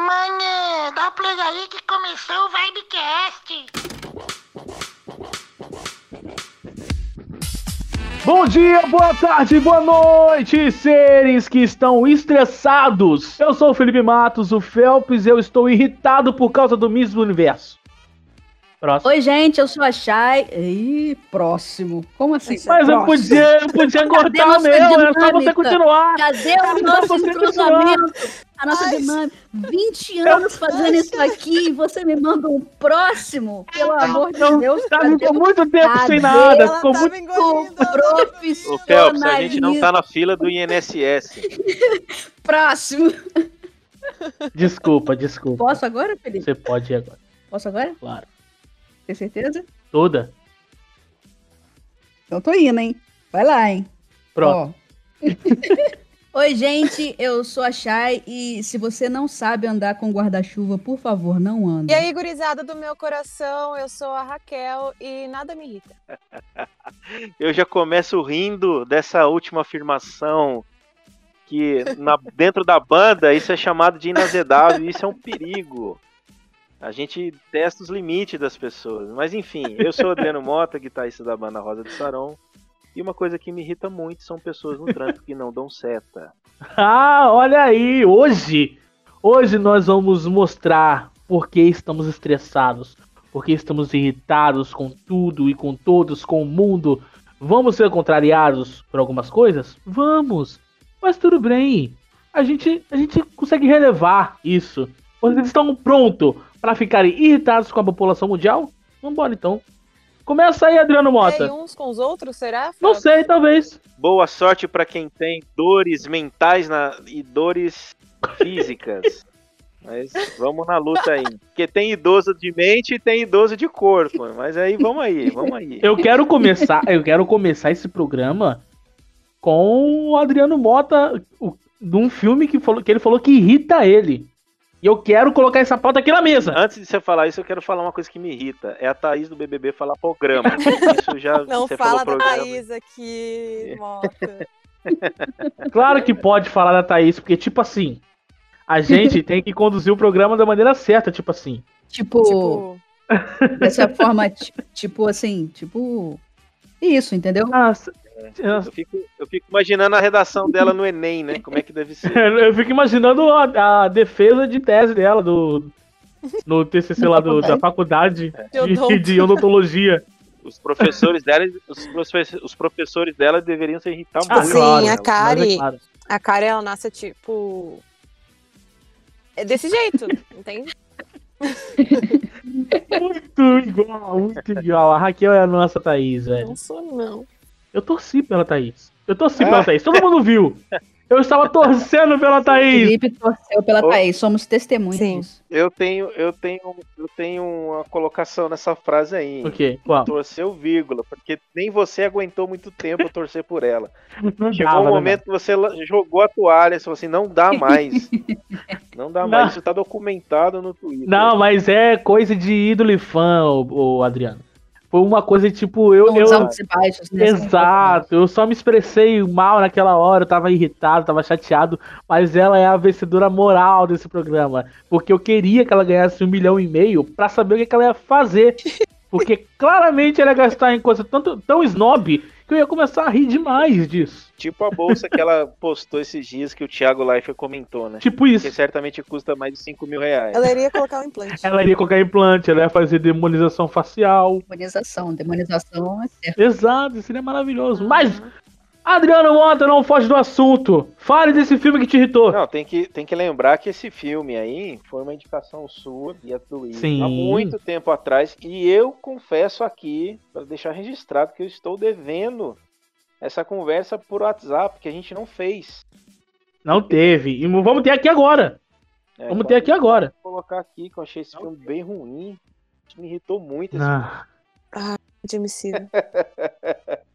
Manhã, dá play aí que começou o Vibecast. Bom dia, boa tarde, boa noite, seres que estão estressados. Eu sou o Felipe Matos, o Felps, e eu estou irritado por causa do Miss Universo. Próximo. Oi, gente, eu sou a Chay. Ih, próximo. Como assim? Mas eu podia, eu podia cortar o meu, é só você continuar. Cadê o nosso entrosamento? A nossa Ai. dinâmica. 20 anos fazendo isso aqui e você me manda um próximo? Pelo amor de Deus. Tá, ficou muito tempo cadê? sem nada. Ela ficou muito profissional. Ô, Felps, a gente não tá na fila do INSS. próximo. Desculpa, desculpa. Posso agora, Felipe? Você pode ir agora. Posso agora? Claro. Tem certeza? Toda. Então tô indo, hein? Vai lá, hein? Pronto. Oi, gente, eu sou a Chay e se você não sabe andar com guarda-chuva, por favor, não ande. E aí, gurizada do meu coração, eu sou a Raquel e nada me irrita. eu já começo rindo dessa última afirmação que na, dentro da banda isso é chamado de inazedável e isso é um perigo. A gente testa os limites das pessoas. Mas enfim, eu sou o Adriano Mota, guitarrista da banda Rosa do Sarão. E uma coisa que me irrita muito são pessoas no trânsito que não dão seta. Ah, olha aí, hoje, hoje nós vamos mostrar por que estamos estressados, por que estamos irritados com tudo e com todos, com o mundo. Vamos ser contrariados por algumas coisas? Vamos. Mas tudo bem. A gente, a gente consegue relevar isso. Vocês estão prontos para ficarem irritados com a população mundial? Vambora então. Começa aí, Adriano Mota. E uns com os outros, será? Não sei, talvez. Boa sorte para quem tem dores mentais na... e dores físicas. Mas vamos na luta aí. Porque tem idoso de mente e tem idoso de corpo. Mas aí vamos aí, vamos aí. Eu quero começar, eu quero começar esse programa com o Adriano Mota, o, de um filme que, falou, que ele falou que irrita ele. E eu quero colocar essa pauta aqui na mesa. Antes de você falar isso, eu quero falar uma coisa que me irrita. É a Thaís do BBB falar programa. Isso já Não você fala falou da programa. Thaís aqui, Mota. claro que pode falar da Thaís, porque, tipo assim, a gente tem que conduzir o programa da maneira certa, tipo assim. Tipo. tipo... Dessa forma, tipo assim, tipo. Isso, entendeu? Nossa, eu fico, eu fico, imaginando a redação dela no Enem, né? Como é que deve ser. eu fico imaginando a, a defesa de tese dela do, no TCC lá do, da faculdade é. de, de, odontologia. Os professores dela, os, professores, os professores dela deveriam se irritar ah, muito. Sim, claro, a Kari, é claro. a Kari, ela nasce tipo... É desse jeito, entende? muito igual, muito igual. A Raquel é a nossa Thaís, velho. Não sou, não. Eu torci pela Thaís. Eu torci pela Thaís. Todo mundo viu. Eu estava torcendo pela Thaís. Felipe torceu pela Thaís, somos testemunhas. Sim. Eu tenho, eu tenho, eu tenho uma colocação nessa frase aí. O quê? Qual? Torceu vírgula, porque nem você aguentou muito tempo torcer por ela. Não Chegou dava, um momento que você jogou a toalha e falou assim, não dá mais. não dá mais. Não. Isso tá documentado no Twitter. Não, mas é coisa de ídolo e fã, o, o Adriano. Foi uma coisa tipo, eu. eu baixos, né? Exato, eu só me expressei mal naquela hora, eu tava irritado, tava chateado, mas ela é a vencedora moral desse programa. Porque eu queria que ela ganhasse um milhão e meio pra saber o que, que ela ia fazer. Porque claramente ela ia gastar em coisa tanto, tão snob que eu ia começar a rir demais disso. Tipo a bolsa que ela postou esses dias que o Thiago Leifert comentou, né? Tipo isso. Que certamente custa mais de 5 mil reais. Ela iria colocar um implante. Ela iria colocar implante, ela ia fazer demonização facial. Demonização, demonização é certo. Exato, seria maravilhoso. Mas Adriano Mota, não foge do assunto. Fale desse filme que te irritou. Não, tem que, tem que lembrar que esse filme aí foi uma indicação sua e a do Sim. há muito tempo atrás. E eu confesso aqui, para deixar registrado, que eu estou devendo essa conversa por WhatsApp, que a gente não fez. Não teve. E vamos ter aqui agora. É, vamos ter aqui agora. Vou colocar aqui, que eu achei esse filme bem ruim. Me irritou muito esse ah. filme. Ah, James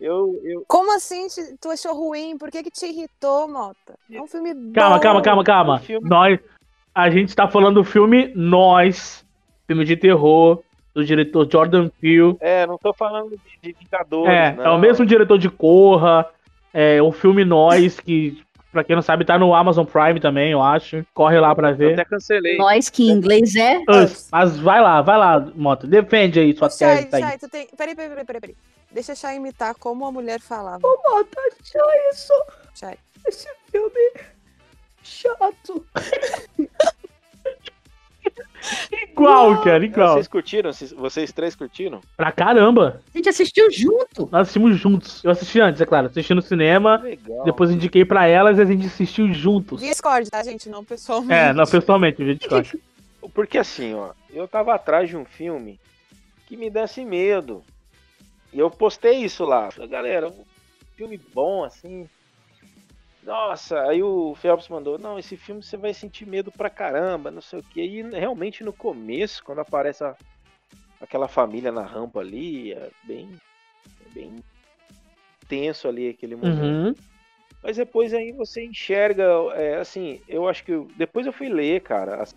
Eu, eu... Como assim tu achou ruim? Por que, que te irritou, Mota? É um filme bom. Calma, calma, calma, calma. filme... Nós, a gente tá falando do filme Nós, filme de terror, do diretor Jordan Peele. É, não tô falando de, de Vingadores, é, não. É o mesmo diretor de Corra, é o filme Nós, que Pra quem não sabe, tá no Amazon Prime também, eu acho. Corre lá pra Eu ver. até cancelei. Nós que em inglês é. Us. Mas vai lá, vai lá, Mota. Defende aí sua Chay, tese. Tá aí. Chay, tu tem. Peraí, peraí, peraí, peraí, peraí. Deixa a Chay imitar como a mulher falava. Mota, isso. Chay. Esse filme chato. Igual, cara, igual. Vocês curtiram? Vocês- três curtiram? Pra caramba. A gente assistiu junto. Nós assistimos juntos. Eu assisti antes, é claro. Assisti no cinema. Legal. Depois indiquei pra elas e a gente assistiu juntos. Discord, tá, gente? Não pessoalmente. É, não, pessoalmente, o vídeo corte. Porque assim, ó, eu tava atrás de um filme que me desse medo. E eu postei isso lá. Falei, galera, um filme bom, assim. Nossa, aí o Phelps mandou, não, esse filme você vai sentir medo pra caramba, não sei o que. E realmente no começo, quando aparece a- aquela família na rampa ali, é bem, é bem tenso ali aquele momento. Uhum. Mas depois aí você enxerga, é, assim, eu acho que eu- depois eu fui ler, cara, as,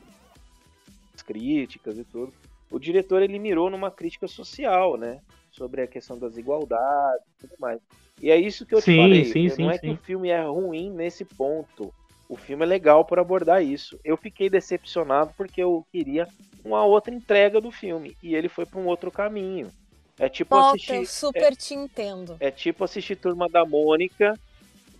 as críticas e tudo. O diretor ele mirou numa crítica social, né, sobre a questão das igualdades e tudo mais. E é isso que eu Sim, te falei. sim, sim, não é que o filme é ruim nesse ponto. O filme é legal por abordar isso. Eu fiquei decepcionado porque eu queria uma outra entrega do filme e ele foi para um outro caminho. É tipo Mota, assistir eu super te entendo. é tipo assistir Turma da Mônica,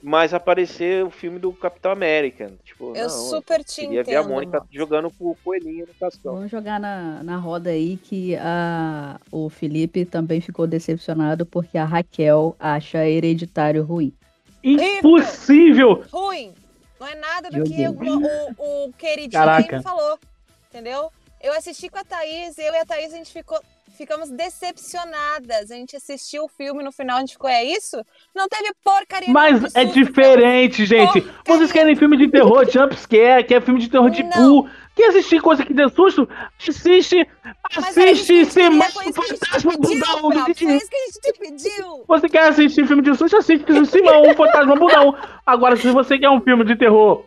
mas aparecer o filme do Capitão América. Tipo, Eu não, super te queria entendo. ver a Mônica jogando com o coelhinho no cascão. Vamos jogar na, na roda aí que a, o Felipe também ficou decepcionado porque a Raquel acha hereditário ruim. Impossível! Ruim. Não é nada do que o, o, o queridinho Caraca. falou. Entendeu? Eu assisti com a Thaís, eu e a Thaís, a gente ficou. Ficamos decepcionadas. A gente assistiu o filme no final, a gente ficou, é isso? Não teve porcaria Mas é diferente, gente. Porcaria. Vocês querem filme de terror, jumpscare, quer filme de terror de Não. Quer assistir coisa que dê susto? Assiste, Mas que assiste Simão foi que te Fantasma Budão. Foi isso que a gente te pediu. Você quer assistir filme de susto? Assiste Simão Fantasma Budão. Agora, se você quer um filme de terror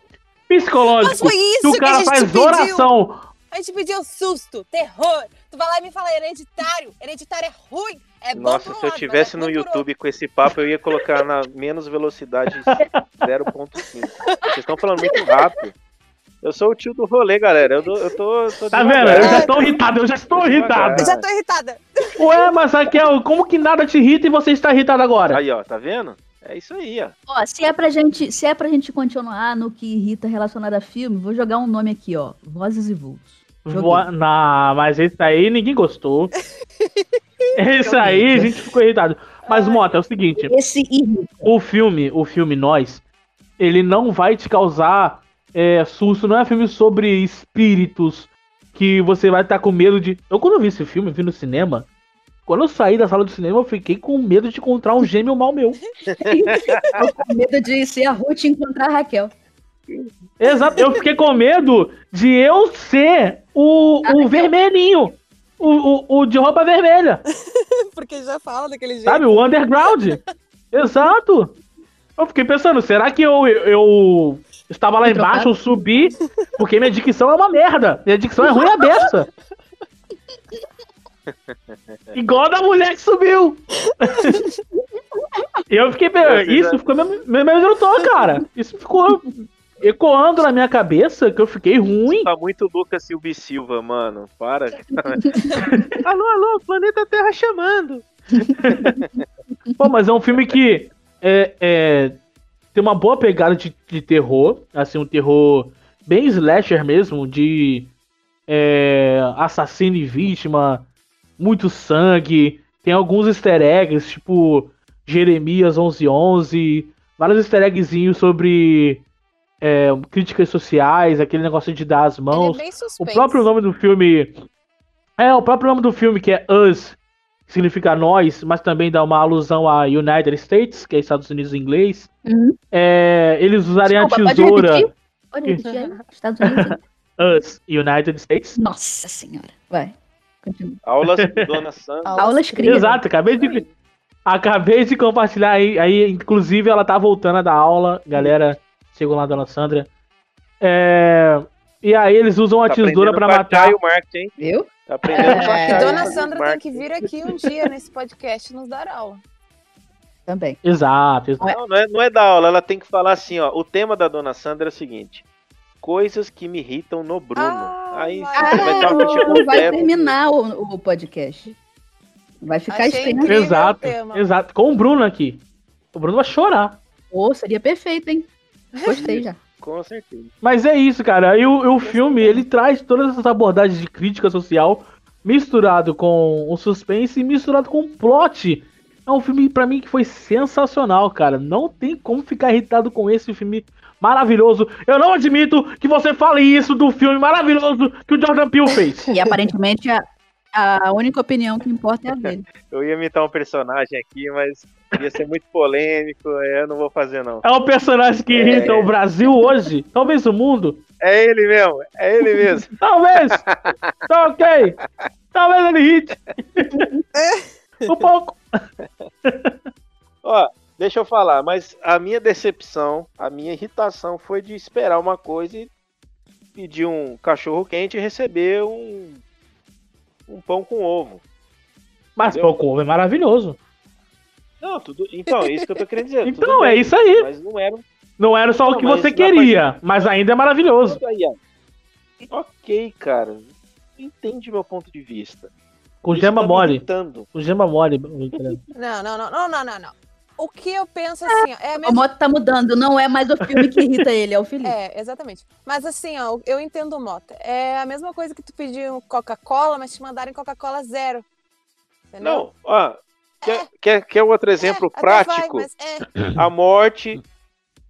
Mas psicológico, foi que isso o que, a cara gente faz oração. A gente pediu susto, terror. Tu vai lá e me fala hereditário. Hereditário é ruim. É bom Nossa, se eu lado, tivesse é no por YouTube com esse papo, eu ia colocar na menos velocidade 0.5. Vocês estão falando muito rápido. Eu sou o tio do rolê, galera. Eu tô, eu tô, tô Tá vendo? Eu já estou irritado, eu já estou Tô irritado. Eu já tô irritada. Ué, mas Raquel, como que nada te irrita e você está irritado agora? Aí, ó, tá vendo? É isso aí, ó. Ó, se é pra gente, se é pra gente continuar no que irrita relacionado a filme, vou jogar um nome aqui, ó. Vozes e vultos. Voa- Não, mas esse aí ninguém gostou. Esse aí a gente ficou irritado. Mas, Mota, é o seguinte: Esse o filme, o filme Nós, ele não vai te causar é, susto, não é filme sobre espíritos que você vai estar com medo de. Eu, quando eu vi esse filme, vi no cinema. Quando eu saí da sala do cinema, eu fiquei com medo de encontrar um gêmeo mal meu. Eu com medo de ser a Ruth e encontrar a Raquel. Exato, eu fiquei com medo de eu ser o, o vermelhinho. O, o, o de roupa vermelha. Porque já fala daquele jeito. Sabe? O underground. Exato. Eu fiquei pensando, será que eu, eu, eu estava lá embaixo, eu subi, porque minha dicção é uma merda. Minha dicção é ruim a beça. Igual a da mulher que subiu. E eu fiquei isso ficou me, me, me amedrontou, cara. Isso ficou ecoando na minha cabeça que eu fiquei ruim. Tá muito Lucas Silva e Silva, mano. Para. alô, alô, planeta Terra chamando. Pô, mas é um filme que é, é, tem uma boa pegada de, de terror, assim, um terror bem slasher mesmo, de é, assassino e vítima, muito sangue, tem alguns easter eggs, tipo Jeremias 1111, vários easter eggzinhos sobre é, críticas sociais, aquele negócio de dar as Ele mãos. é bem O próprio nome do filme. É, o próprio nome do filme, que é Us, que significa nós, mas também dá uma alusão a United States, que é Estados Unidos em inglês. Uhum. É, eles usarem a Desculpa, pode tesoura. repetir? Pode repetir aí? Estados Unidos? Us, United States. Nossa senhora. Vai. Continua. Aulas do Dona Sandra. Aulas Aulas cria. Exato, acabei de. Acabei de compartilhar aí, aí, inclusive ela tá voltando a dar aula, galera, sigam lá a Dona Sandra. É, e aí eles usam a Tá tesoura aprendendo pra com a matar. O marketing. Viu? Tá aprendendo É. Dona Sandra tem que vir aqui um dia nesse podcast nos dar aula. também. Exato, exato. Não, não é, não é da aula, ela tem que falar assim, ó. O tema da dona Sandra é o seguinte: coisas que me irritam no Bruno. Ah, Aí você vai uma ficha não vai terminar o, o podcast. Vai ficar estranho. Exato, exato. Com o Bruno aqui. O Bruno vai chorar. Pô, seria perfeito, hein? Gostei já. Com certeza. Mas é isso, cara. E o, o filme, ele traz todas essas abordagens de crítica social misturado com o suspense e misturado com o plot. É um filme, pra mim, que foi sensacional, cara. Não tem como ficar irritado com esse filme maravilhoso. Eu não admito que você fale isso do filme maravilhoso que o Jordan Peele fez. E aparentemente a, a única opinião que importa é a dele. Eu ia imitar um personagem aqui, mas ia ser muito polêmico, é, eu não vou fazer não. É um personagem que irrita o Brasil hoje, talvez o mundo. É ele mesmo, é ele mesmo. Talvez. tá ok. Talvez ele irrite. um pouco. Ó, deixa eu falar, mas a minha decepção, a minha irritação foi de esperar uma coisa e pedir um cachorro quente e receber um, um pão com ovo. Mas Entendeu? pouco ovo é maravilhoso. Não, tudo. Então, é isso que eu tô querendo dizer. Então é bem, isso aí. Mas não era Não era só o Não, que mas você queria, mas ainda é maravilhoso. Isso aí, ó. Ok, cara. Entende meu ponto de vista. Com Isso gema tá mole. irritando. Com gema mole. Não, não, não, não, não, não, não. O que eu penso assim, ó, é a O mesma moto tá mudando, não é mais o filme que irrita ele, é o Felipe. É, exatamente. Mas assim, ó, eu entendo o Mota. É a mesma coisa que tu pedir um Coca-Cola, mas te mandarem Coca-Cola zero. Entendeu? Não, ó. Quer, quer, quer outro exemplo É, prático? vai, mas é. A morte.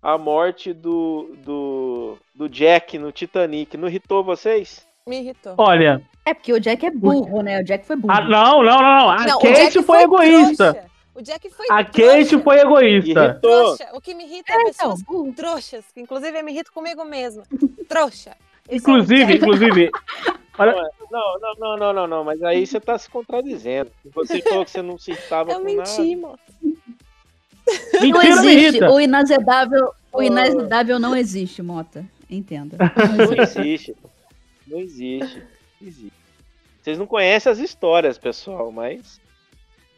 A morte do, do, do Jack no Titanic. Não irritou vocês? Me irritou. Olha. É porque o Jack é burro, né? O Jack foi burro. Ah, não, não, não, não. A Não, o Kate Jack foi, egoísta. trouxa. O Jack foi A trouxa. Kate foi egoísta. Trouxa. O que me irrita é, É, então, pessoas burro. trouxas. Inclusive, eu me irrito comigo mesma. Trouxa. Esse é Inclusive, inclusive. Olha, Não, não, não, não, não, não. Mas aí você tá se contradizendo. Você falou que você não se irritava Eu com menti, nada. mano. Não mentira me existe. O inazedável, o inazedável não existe, Mota. Entenda. Não existe. Não existe. Não existe. Vocês não conhecem as histórias, pessoal, mas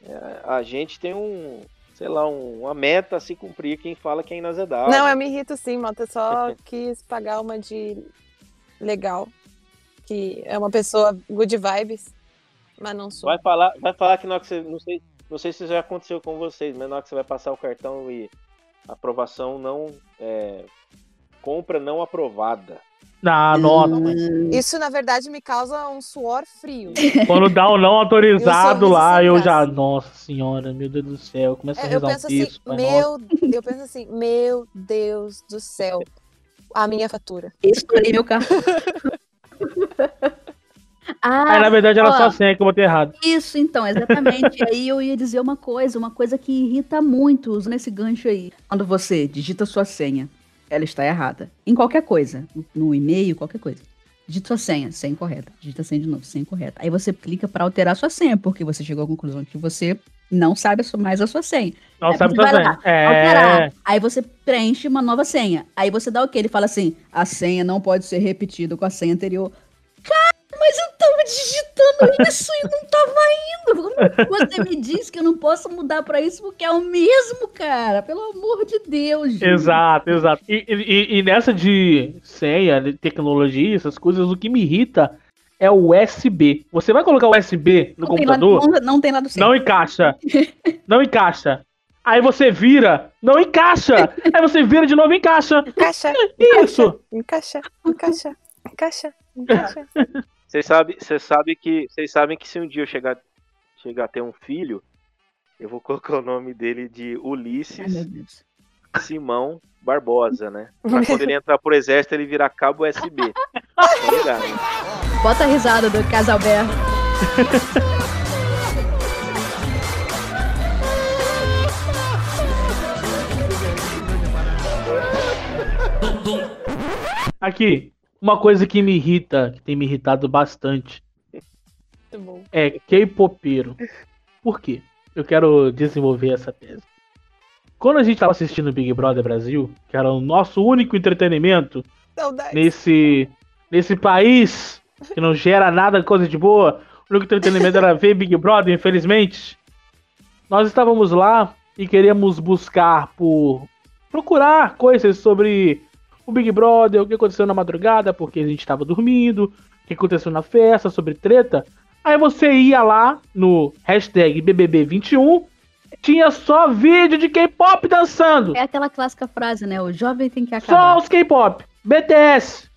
é, a gente tem um, sei lá, um- uma meta a se cumprir quem fala que é inazedável. Não, eu me irrito sim, Mota. Só quis pagar uma de legal. Que é uma pessoa good vibes, mas não sou. Vai falar, vai falar que na hora que você. Não sei, não sei se já aconteceu com vocês, mas na hora que você vai passar o cartão e aprovação não. é, compra não aprovada. Ah, nossa. Isso, na verdade, me causa um suor frio. Quando dá o não autorizado lá, eu já. Nossa senhora, meu Deus do céu. Começa a É, eu rezar um penso assim, texto. pai, nossa. meu, eu penso assim, meu Deus do céu, a minha fatura. Estourei meu carro. Aí, na ah, verdade, era ó. só senha que eu botei errado. isso então, exatamente. aí eu ia dizer uma coisa, uma coisa que irrita muito, usando esse gancho aí. Quando você digita sua senha, ela está errada. Em qualquer coisa, no e-mail, qualquer coisa. Digita sua senha, senha incorreta. Digita a senha de novo, senha incorreta. Aí você clica para alterar sua senha, porque você chegou à conclusão que você não sabe a sua- mais a sua senha. Não Aí sabe vai fazer. lá, É. Alterar. Aí você preenche uma nova senha. Aí você dá o quê? Ele fala assim: a senha não pode ser repetida com a senha anterior. Cara, mas eu tava digitando isso e não tava indo. Você me diz que eu não posso mudar pra isso porque é o mesmo, cara? Pelo amor de Deus. gente. Exato, exato. E, e- e nessa de senha, de tecnologia, essas coisas, o que me irrita é o USB. Você vai colocar o USB no Não tem, lá, computador, não, não tem lá do senha. não encaixa. Não encaixa. Aí você vira, não encaixa. Aí você vira de novo e encaixa. Encaixa, Isso. encaixa, encaixa, encaixa, encaixa. Vocês sabem, vocês sabem que, vocês sabem que se um dia eu chegar, chegar a ter um filho, eu vou colocar o nome dele de Ai, Ulisses Deus. Simão Barbosa, né? Pra quando ele entrar pro exército ele virar cabo USB. Tá ligado? né? Bota a risada do Casalberto. Aqui, uma coisa que me irrita, que tem me irritado bastante, Muito bom. é K-popeiro. Por quê? Eu quero desenvolver essa tese. Quando a gente tava assistindo Big Brother Brasil, que era o nosso único entretenimento nesse, nesse país que não gera nada coisa de boa, o único entretenimento era ver Big Brother, infelizmente. Nós estávamos lá e queremos buscar por procurar coisas sobre o Big Brother, o que aconteceu na madrugada, porque a gente tava dormindo, o que aconteceu na festa, sobre treta. Aí você ia lá no hashtag BBB21, tinha só vídeo de K-pop dançando. É aquela clássica frase, né? O jovem tem que Só acabar. os K-pop. BTS.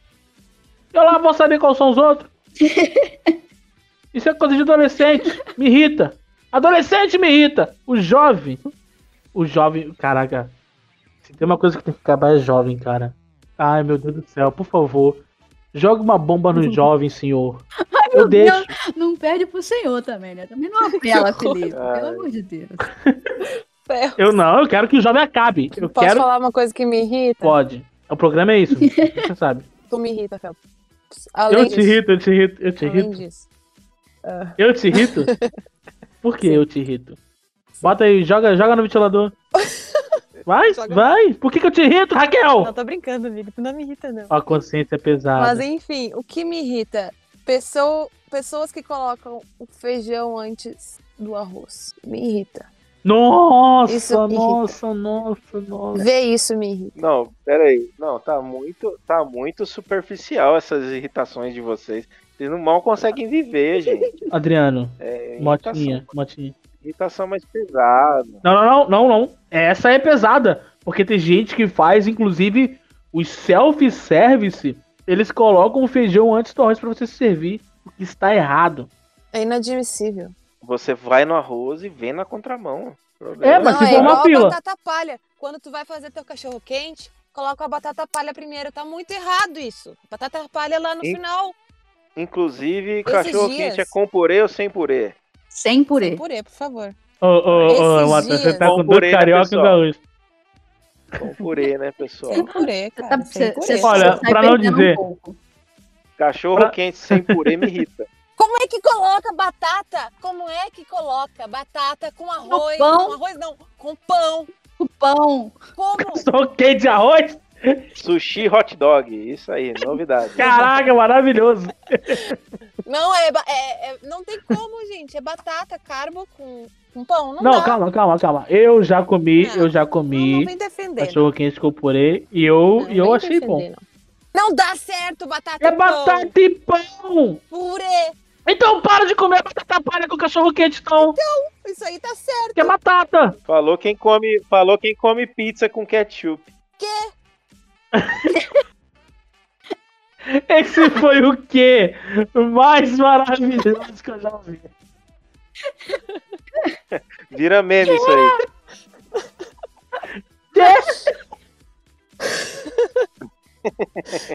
Eu lá vou saber quais são os outros. Isso é coisa de adolescente. Me irrita. Adolescente me irrita. O jovem. O jovem. Caraca. Se tem uma coisa que tem que acabar é jovem, cara. Ai, meu Deus do céu, por favor. Joga uma bomba no jovem, senhor. Eu Meu deixo. Não perde pro senhor também, né? Também não apela. Felipe. Pelo amor de Deus. Eu não, eu quero que o jovem acabe. Eu Posso quero. falar uma coisa que me irrita? Pode. O programa é isso. Você sabe. Tu me irrita, Fel. Além Eu te disso, irrito, eu te irrito, eu te Além irrito. disso. Eu te irrito? Por que eu te irrito? Bota aí, joga, joga no ventilador. Vai, Joga. vai. Por que, que eu te irrito, Raquel? Não, tô brincando, amigo. Tu não me irrita, não. A consciência é pesada. Mas enfim, o que me irrita? Pessoa, pessoas que colocam o feijão antes do arroz. Me irrita. Nossa, Isso me irrita. nossa, nossa, nossa. Ver isso me irrita. Não, peraí. Não, tá muito, tá muito superficial essas irritações de vocês. Vocês não mal conseguem viver, gente. Adriano, É motinha, irritação, motinha. irritação mais pesada. Não, não, não, não, não. Essa é pesada. Porque tem gente que faz, inclusive, os self-service, eles colocam o feijão antes do arroz pra você se servir. O que está errado. É inadmissível. Você vai no arroz e vem na contramão. É, mas não, se é for uma igual fila. a batata palha. Quando tu vai fazer teu cachorro quente, coloca a batata palha primeiro. Tá muito errado isso. Batata palha lá no E- final. Inclusive, cachorro dias- quente é com purê ou sem purê? Sem purê. Purê, por favor. Ô, ô, ô, Esses Matheus, você tá com Com dois né, carioca pessoal? gaúcho. Com purê, né, pessoal? Sem purê, cara. sem purê. Olha, pra não um dizer- pouco. Cachorro Pra- quente sem purê me irrita. Como é que coloca batata? Como é que coloca batata com arroz? pão? Com arroz não, com pão. O pão. Como? Só quente de arroz? Sushi hot dog, isso aí, novidade. Caraca, maravilhoso. Não, é, é- é- não tem como, gente. É batata, carbo com, com pão. Não, Não, dá. calma, calma, calma. Eu já comi, Não, eu já Não, não comi vem defender. cachorro quente com purê e eu, Não, e eu achei bom. defender, Não. Não dá certo batata É e pão. batata e pão! Purê. Então para de comer batata palha com cachorro quente, então. Isso aí tá certo. Que é batata. Falou quem come, falou quem come pizza com ketchup. Esse foi o quê? mais maravilhoso que eu já vi. Vira meme isso aí.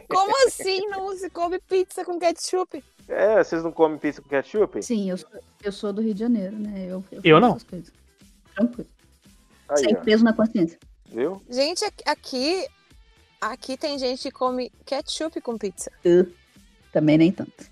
Como assim não se come pizza com ketchup? É, vocês não comem pizza com ketchup? Sim, eu sou, eu sou do Rio de Janeiro, né? Eu, Eu faço não. essas coisas. Tranquilo. Aí, Sem ó, peso na consciência. viu? Gente, aqui- aqui, tem gente que come ketchup com pizza. Também nem tanto.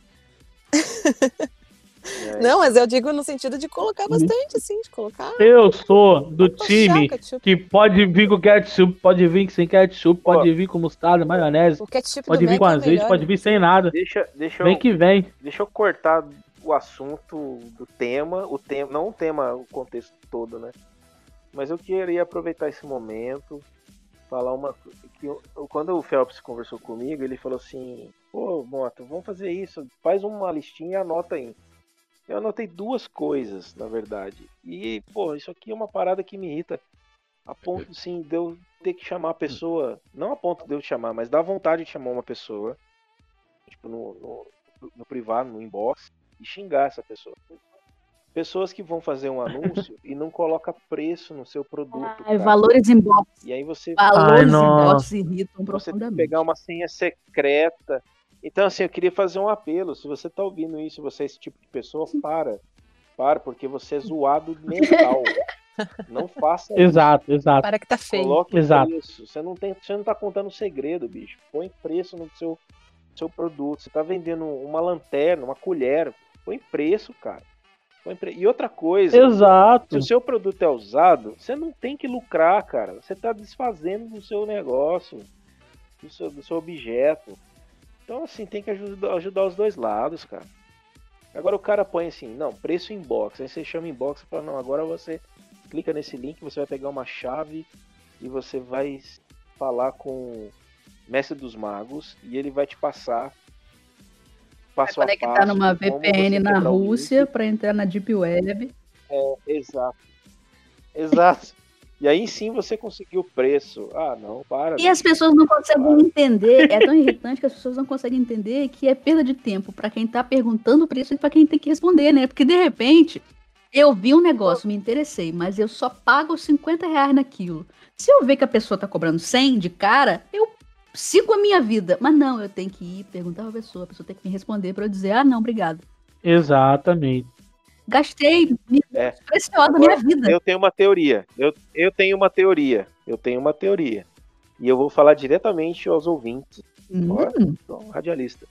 Não, mas eu digo no sentido de colocar Uhum. bastante, assim, de colocar. Eu sou do time que pode vir com ketchup, pode vir sem ketchup, pode vir com mostarda, maionese, O ketchup pode vir com Mac é azeite, melhor. pode vir sem nada. Deixa, deixa, Vem eu, que vem. deixa eu cortar o assunto do tema, o tema, não o tema, o contexto todo, né? Mas eu queria aproveitar esse momento, falar uma que eu- quando o Phelps conversou comigo, ele falou assim: "Pô, Mota, vamos fazer isso, faz uma listinha e anota aí". Eu anotei duas coisas, na verdade. E, pô, isso aqui é uma parada que me irrita. A ponto, sim, de eu ter que chamar a pessoa. Não a ponto de eu chamar, mas dá vontade de chamar uma pessoa. Tipo, no, no, no privado, no inbox, e xingar essa pessoa. Pessoas que vão fazer um anúncio e não coloca preço no seu produto. Ai, cara. valores em box. E aí você Valores em box irritam você tem que pegar uma senha secreta. Então, assim, eu queria fazer um apelo. Se você tá ouvindo isso, você é esse tipo de pessoa, para. Para, porque você é zoado mental. Não faça isso. Exato, exato. Para que tá feio. Coloque Exato. preço. Você não, tem, você não tá contando segredo, bicho. Põe preço no seu, seu produto. Você tá vendendo uma lanterna, uma colher. Põe preço, cara. E outra coisa, se Exato. o seu produto é usado, você não tem que lucrar, cara. Você tá desfazendo do seu negócio, do seu, do seu objeto. Então, assim, tem que ajudar, ajudar os dois lados, cara. Agora o cara põe assim, não, preço inbox. Aí você chama inbox e fala, não, agora você clica nesse link, você vai pegar uma chave e você vai falar com o Mestre dos Magos e ele vai te passar passo a Conectar passo numa de como VPN na Rússia pra entrar na Deep Web. É, exato. Exato. E aí sim você conseguiu o preço. Ah, não, para. E as pessoas não conseguem entender, é tão irritante que as pessoas não conseguem entender que é perda de tempo pra quem tá perguntando o preço e pra quem tem que responder, né? Porque de repente eu vi um negócio, me interessei, mas eu só pago 50 reais naquilo. Se eu ver que a pessoa tá cobrando 100 de cara, eu sigo a minha vida. Mas não, eu tenho que ir perguntar pra pessoa, a pessoa tem que me responder pra eu dizer, ah, não, obrigado. Exatamente. Gastei É. preciosos da minha vida. Eu tenho uma teoria. Eu, eu tenho uma teoria. Eu tenho uma teoria. E eu vou falar diretamente aos ouvintes. Hum, um radialista.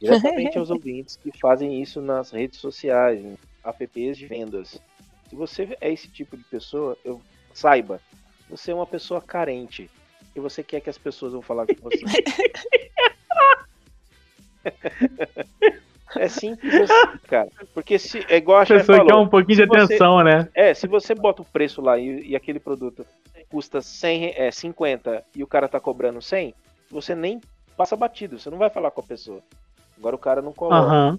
Diretamente aos ouvintes que fazem isso nas redes sociais, em apps de vendas. Se você é esse tipo de pessoa, eu saiba, você é uma pessoa carente. E você quer que as pessoas vão falar com você. é simples assim, cara. Porque se é igual a A pessoa quer falou, um pouquinho de se você- atenção, né? é, se você bota o preço lá e, e aquele produto custa 100, re- é, 50 e o cara tá cobrando 100, você nem passa batido, você não vai falar com a pessoa. Agora o cara não coloca.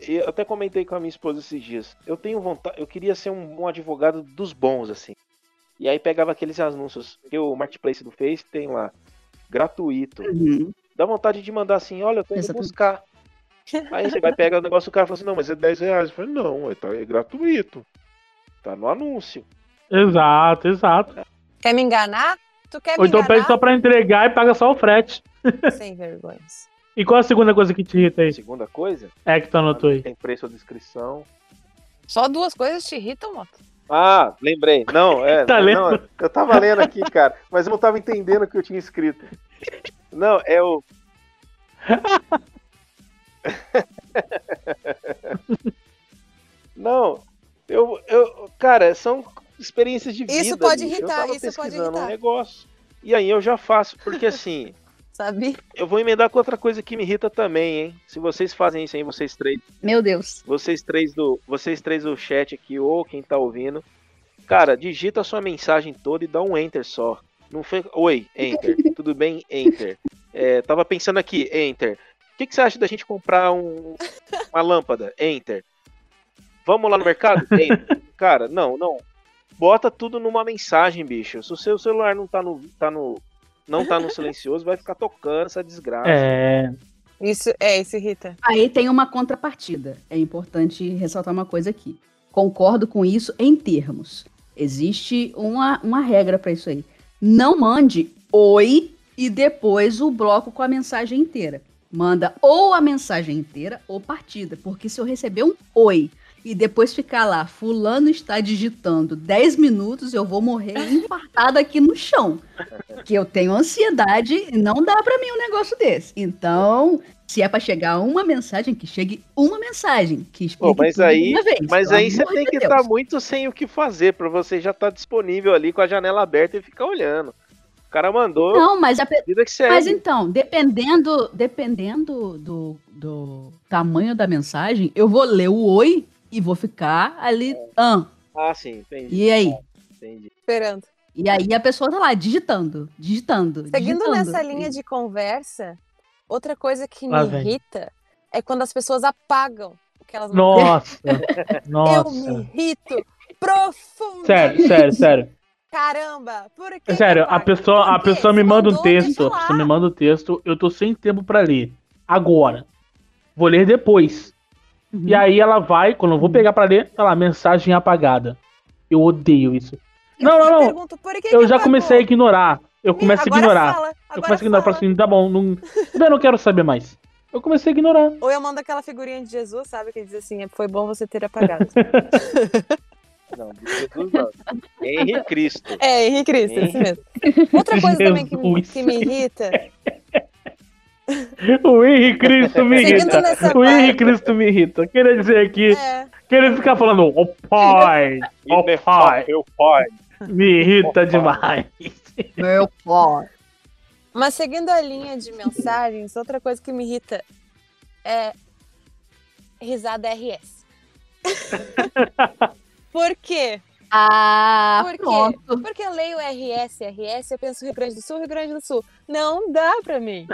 E Eu até comentei com a minha esposa esses dias. Eu tenho vontade, eu queria ser um, um advogado dos bons, assim. E aí pegava aqueles anúncios que o marketplace do Face tem lá, gratuito. uhum. Dá vontade de mandar assim, olha, eu tô indo Exatamente. buscar. Aí você vai pegar o negócio, o cara fala assim, não, mas é 10 reais. Eu falei, não, é, tá, é gratuito. Tá no anúncio. Exato, exato. Quer me enganar? Tu quer Ou me então pede enganar? só pra entregar e paga só o frete. Sem vergonhas. E qual a segunda coisa que te irrita aí? Segunda coisa, É que tu anotou aí. tem preço ou descrição. Só duas coisas te irritam, Moto? Ah, lembrei. Não, é. Tá não, lendo? eu tava lendo aqui, cara, mas eu não tava entendendo o que eu tinha escrito. Não, é o. Não, eu, eu. Cara, são experiências de vida. Isso pode bicho. irritar, isso pode irritar. um negócio. E aí eu já faço, porque assim, Sabe? eu vou emendar com outra coisa que me irrita também, hein? Se vocês fazem isso aí, vocês três Meu Deus. vocês três do vocês três do chat aqui ou quem tá ouvindo, cara, digita a sua mensagem toda e dá um enter só. Não foi, oi, enter. Tudo bem, enter. É, tava pensando aqui, enter. O que, que você acha da gente comprar um, uma lâmpada? Enter. Vamos lá no mercado? Enter. Cara, não, não. Bota tudo numa mensagem, bicho. Se o seu celular não tá no, tá no, não tá no silencioso, vai ficar tocando essa desgraça. É. Isso, é, isso irrita. Aí tem uma contrapartida. É importante ressaltar uma coisa aqui. Concordo com isso em termos. Existe uma, uma regra para isso aí. Não mande oi e depois o bloco com a mensagem inteira. Manda ou a mensagem inteira ou partida. Porque se eu receber um oi e depois ficar lá, fulano está digitando 10 minutos, eu vou morrer infartada aqui no chão. Que eu tenho ansiedade e não dá para mim um negócio desse. Então, se é pra chegar uma mensagem, que chegue uma mensagem. Que explique Pô, mas aí- uma vez, Mas aí você tem que estar muito sem o que fazer pra você já estar disponível ali com a janela aberta e ficar olhando. O cara mandou, Não, mas, a vida que segue. mas então, dependendo, dependendo do, do tamanho da mensagem, eu vou ler o oi e vou ficar ali. Ah, Ah, sim, entendi. e aí? entendi. Esperando. E aí a pessoa tá lá digitando, digitando. Seguindo digitando. nessa linha de conversa, outra coisa que Lá me vem. irrita é quando as pessoas apagam o que elas mandaram. Nossa. Eu me Nossa. irrito profundamente. Sério, sério, sério. Caramba, por que que Sério, a apaga? pessoa, a pessoa me manda um texto. A pessoa me manda um texto, eu tô sem tempo pra ler. Agora. Vou ler depois. Uhum. E aí ela vai, quando eu vou pegar pra ler, tá lá, mensagem apagada. Eu odeio isso. Não, Eu não, não. pergunto, por que Eu que já apagou? comecei a ignorar. Eu começo a Agora ignorar. fala, Eu começo a ignorar. Eu falo fala. assim, tá bom, não, eu não quero saber mais. Eu comecei a ignorar. Ou eu mando aquela figurinha de Jesus, sabe? Que diz assim, foi bom você ter apagado. Não, Jesus não. Henrique Cristo. é, Henrique Cristo, isso mesmo. Outra coisa também que, Jesus. que me irrita, O Henrique Cristo me irrita. O Henrique vibe. Cristo me irrita. Queria dizer aqui, é, queria ficar falando, ô pai, ô pai, Meu pai. me irrita demais. Meu pai. Mas seguindo a linha de mensagens, outra coisa que me irrita é risada RS. Por quê? Ah, Por quê? pronto. Porque eu leio RS, RS, eu penso Rio Grande do Sul, Rio Grande do Sul. Não dá pra mim.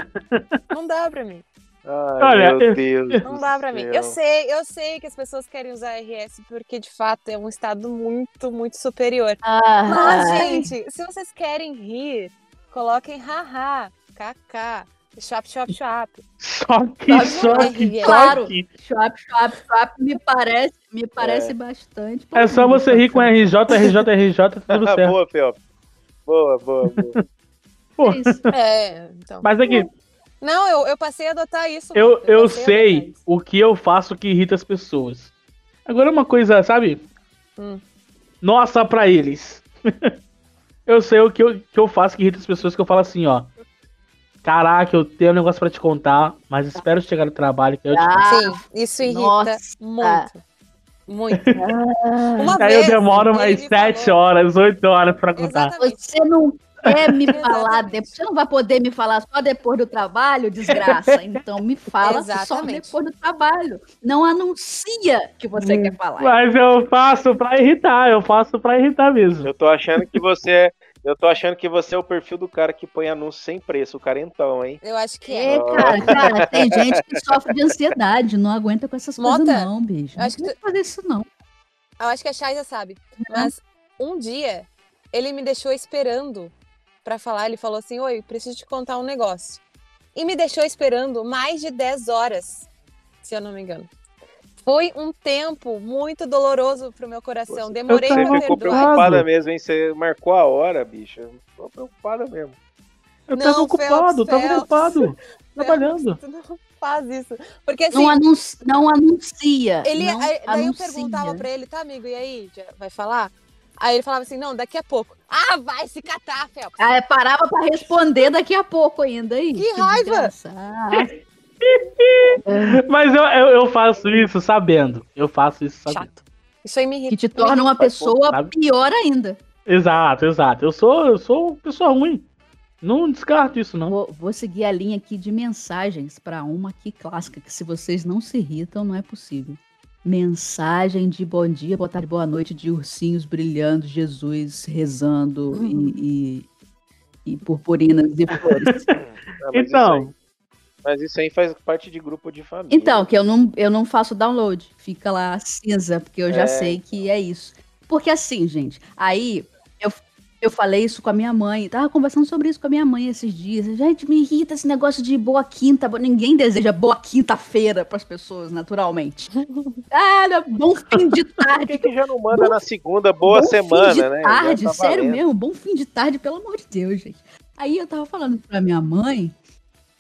Não dá pra mim. Ai, Olha, meu eu- Deus. Não dá pra mim. Eu sei, eu sei que as pessoas querem usar RS porque de fato é um estado muito, muito superior. Ah, Mas, gente, se vocês querem rir, coloquem haha, kk, shop, shop, shop. Só que, Sabe, só não é que, só Claro. que. Chop, chop, chop me parece, me parece bastante. É só você rir com RJ, RJ, RJ, tá tudo certo. boa, Felps. Boa, boa, boa. É isso. É, então. mas aqui, Não, eu, eu passei a adotar isso. eu, eu a sei o que eu faço que irrita as pessoas. Agora uma coisa, sabe? Hum. Nossa pra eles. eu sei o que eu, que eu faço que irrita as pessoas, que eu falo assim, ó. Caraca, eu tenho um negócio pra te contar, mas espero chegar no trabalho que eu te. Ah, Sim, isso irrita nossa. muito. Muito. ah, Uma Aí eu vez, demoro ele mais me 7 falou- horas, 8 horas pra contar. Exatamente. Você não quer me falar depois. Você não vai poder me falar só depois do trabalho, desgraça. Então me fala só Exatamente. depois do trabalho. Não anuncia que você quer falar. Mas eu faço pra irritar, eu faço pra irritar mesmo. Eu tô achando que você é. Eu tô achando que você é o perfil do cara que põe anúncio sem preço, o carentão, hein? Eu acho que é. É, cara, cara, tem gente que sofre de ansiedade, não aguenta com essas Mota, coisas, não, bicho. acho que não vou fazer isso, não. Eu acho que a Chay já sabe. Mas um dia ele me deixou esperando pra falar. Ele falou assim: Oi, preciso te contar um negócio. E me deixou esperando mais de 10 horas, se eu não me engano. Foi um tempo muito doloroso pro meu coração. Demorei Eu Você pra tava ficou perdoar. preocupado. preocupada mesmo, hein? Você marcou a hora, bicha. Tô preocupada mesmo. Eu Não, tava ocupado, Phelps, tava Phelps. ocupado. Trabalhando. Tu não faz isso. Porque assim, Não, anunci- não anuncia. ele, não aí, daí eu anuncia. perguntava pra ele, tá, amigo, e aí? Vai falar? Aí ele falava assim: Não, daqui a pouco. Ah, vai se catar, Phelps. Ah, parava pra responder daqui a pouco ainda. Aí, Que raiva! Mas eu, eu, eu faço isso sabendo. Eu faço isso sabendo. Chato. Isso aí me irrita. que te torna uma pessoa sabe? pior ainda. Exato, exato. Eu sou, eu sou uma pessoa ruim. Não descarto isso, não. Vou, vou seguir a linha aqui de mensagens para uma aqui clássica, que se vocês não se irritam, não é possível. Mensagem de bom dia, boa tarde, boa noite, de ursinhos brilhando, Jesus rezando Uhum. e, e, e purpurinas e flores. Mas Então, Isso aí, mas isso aí faz parte de grupo de família. Então, que eu não, eu não faço download. Fica lá cinza, porque eu já É. sei que é isso. Porque assim, gente, aí eu, eu falei isso com a minha mãe. Tava conversando sobre isso com a minha mãe esses dias. Gente, me irrita esse negócio de boa quinta. Ninguém deseja boa quinta-feira pras pessoas, naturalmente. Cara, bom fim de Por tarde. que, que já não manda na segunda boa Bom semana, fim de né? Tarde, tá sério mesmo, bom fim de tarde, pelo amor de Deus, gente. Aí eu tava falando pra minha mãe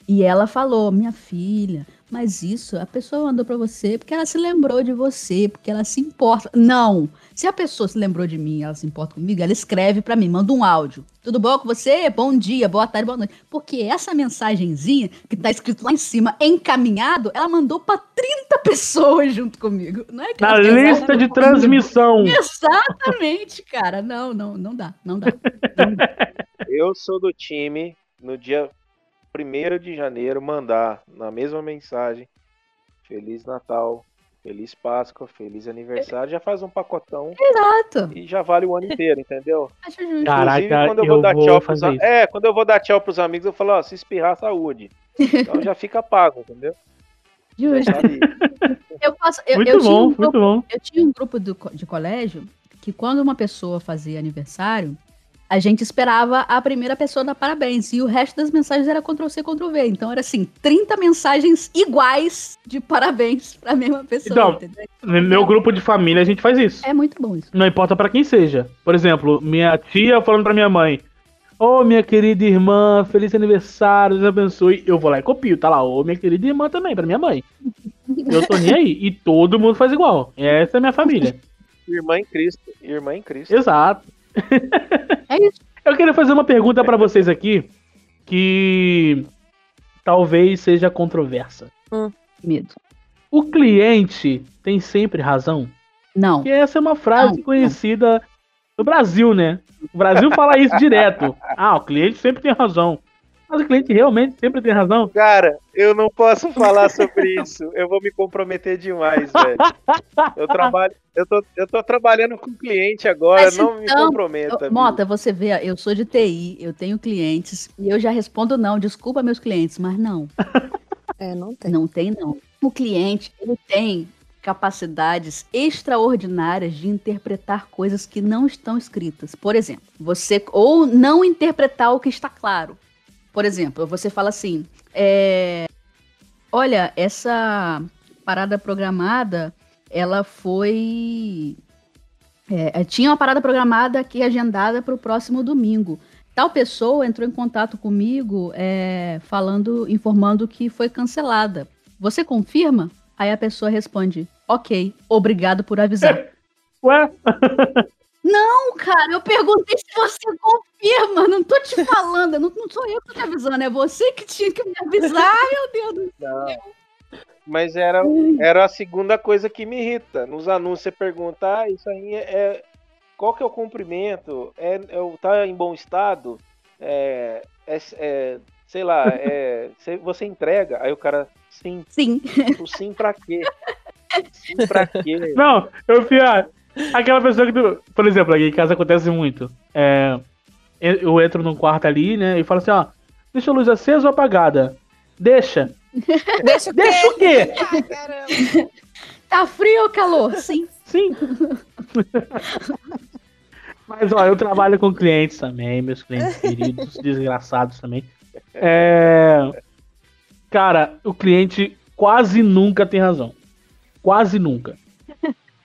e ela falou: Minha filha, mas isso a pessoa mandou pra você porque ela se lembrou de você, porque ela se importa. Não, se a pessoa se lembrou de mim, ela se importa comigo, ela escreve pra mim, manda um áudio. Tudo bom com você? Bom dia, boa tarde, boa noite. Porque essa mensagenzinha que tá escrito lá em cima, encaminhado, ela mandou pra 30 pessoas junto comigo. Não é que na lista de comigo. transmissão. Exatamente, cara. Não, não, não dá, não dá. Não dá. Eu sou do time, no dia 1 de janeiro, mandar na mesma mensagem Feliz Natal, Feliz Páscoa, Feliz Aniversário. Já faz um pacotão Exato. e já vale o ano inteiro, entendeu? Acho justo. Caraca, Inclusive, quando eu eu vou dar vou tchau pros fazer a- isso. É, quando eu vou dar tchau pros amigos, eu falo, ó, se espirrar, saúde. Então já fica pago, entendeu? Já Justo. tá. Eu, faço, eu, Muito eu tinha bom, um grupo, muito bom. eu tinha um grupo do de colégio que quando uma pessoa fazia aniversário, a gente esperava a primeira pessoa dar parabéns. E o resto das mensagens era Ctrl-C, Ctrl-V. Então era assim, 30 mensagens iguais de parabéns pra mesma pessoa. Então, entendeu? No meu grupo de família a gente faz isso. É muito bom isso. Não importa pra quem seja. Por exemplo, minha tia falando pra minha mãe: Ô minha querida irmã, feliz aniversário, Deus abençoe. Eu vou lá e copio, tá lá. Ô minha querida irmã também, pra minha mãe. Eu tô nem aí. E todo mundo faz igual. Essa é a minha família. Irmã em Cristo, irmã em Cristo. Exato. É isso. Eu queria fazer uma pergunta pra vocês aqui que talvez seja controversa. Medo. O cliente tem sempre razão? Não. Que essa é uma frase Não, conhecida no Brasil, né? O Brasil fala isso direto. Ah, o cliente sempre tem razão. Mas o cliente realmente sempre tem razão. Cara, eu não posso falar sobre isso. Eu vou me comprometer demais, velho. Eu trabalho, eu tô, eu tô trabalhando com cliente agora, Mas não me então, comprometa. amigo. Mota, você vê, eu sou de TI, eu tenho clientes e eu já respondo não. Desculpa meus clientes, mas não. É, não tem. Não tem, não. O cliente, ele tem capacidades extraordinárias de interpretar coisas que não estão escritas. Por exemplo, você ou não interpretar o que está claro. Por exemplo, você fala assim: é, olha, essa parada programada, ela foi é, tinha uma parada programada aqui agendada para o próximo domingo. Tal pessoa entrou em contato comigo, é, falando, informando que foi cancelada. Você confirma? Aí a pessoa responde: Ok, obrigado por avisar. Ué? Não, cara, eu perguntei se você confirma. Não tô te falando, não, não sou eu que tô te avisando, é você que tinha que me avisar. Meu Deus do Não. Mas era, era a segunda coisa que me irrita. Nos anúncios você pergunta, ah, isso aí é. Qual que é o comprimento? É, é, tá em bom estado? É, é- é, sei lá, é, você- você entrega? Aí o cara, sim. Sim. O sim pra quê? Sim pra quê? Não, eu fui a- aquela pessoa que, tu- por exemplo, aqui em casa acontece muito. É, eu entro num quarto ali, né, e falo assim, ó, deixa a luz acesa ou apagada? Deixa. Deixa o Deixa o quê? Ah, caramba. Tá frio ou calor? Sim. Sim. Mas, ó, eu trabalho com clientes também, meus clientes queridos, desgraçados também. É... Cara, o cliente quase nunca tem razão. Quase nunca.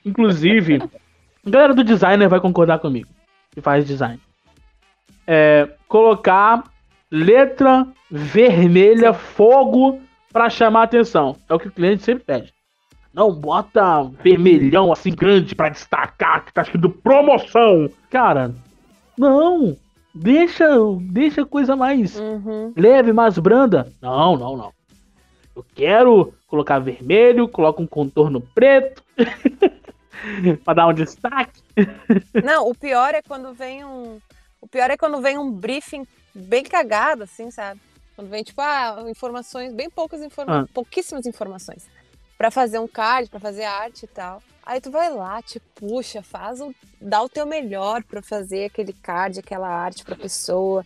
Inclusive, a galera do designer vai concordar comigo, que faz design. É, colocar letra vermelha, fogo, pra chamar atenção. É o que o cliente sempre pede. Não, bota vermelhão assim grande pra destacar que tá escrito promoção. Cara, não. Deixa, deixa coisa mais Uhum. leve, mais branda. Não, não, não. Eu quero colocar vermelho, coloca um contorno preto pra dar um destaque. Não, o pior é quando vem um. O pior é quando vem um briefing bem cagado, assim, sabe? Quando vem, tipo, ah, informações, bem poucas informações, Ah. pouquíssimas informações. Pra fazer um card, pra fazer arte e tal. Aí tu vai lá, te puxa, faz o. dá o teu melhor pra fazer aquele card, aquela arte pra pessoa.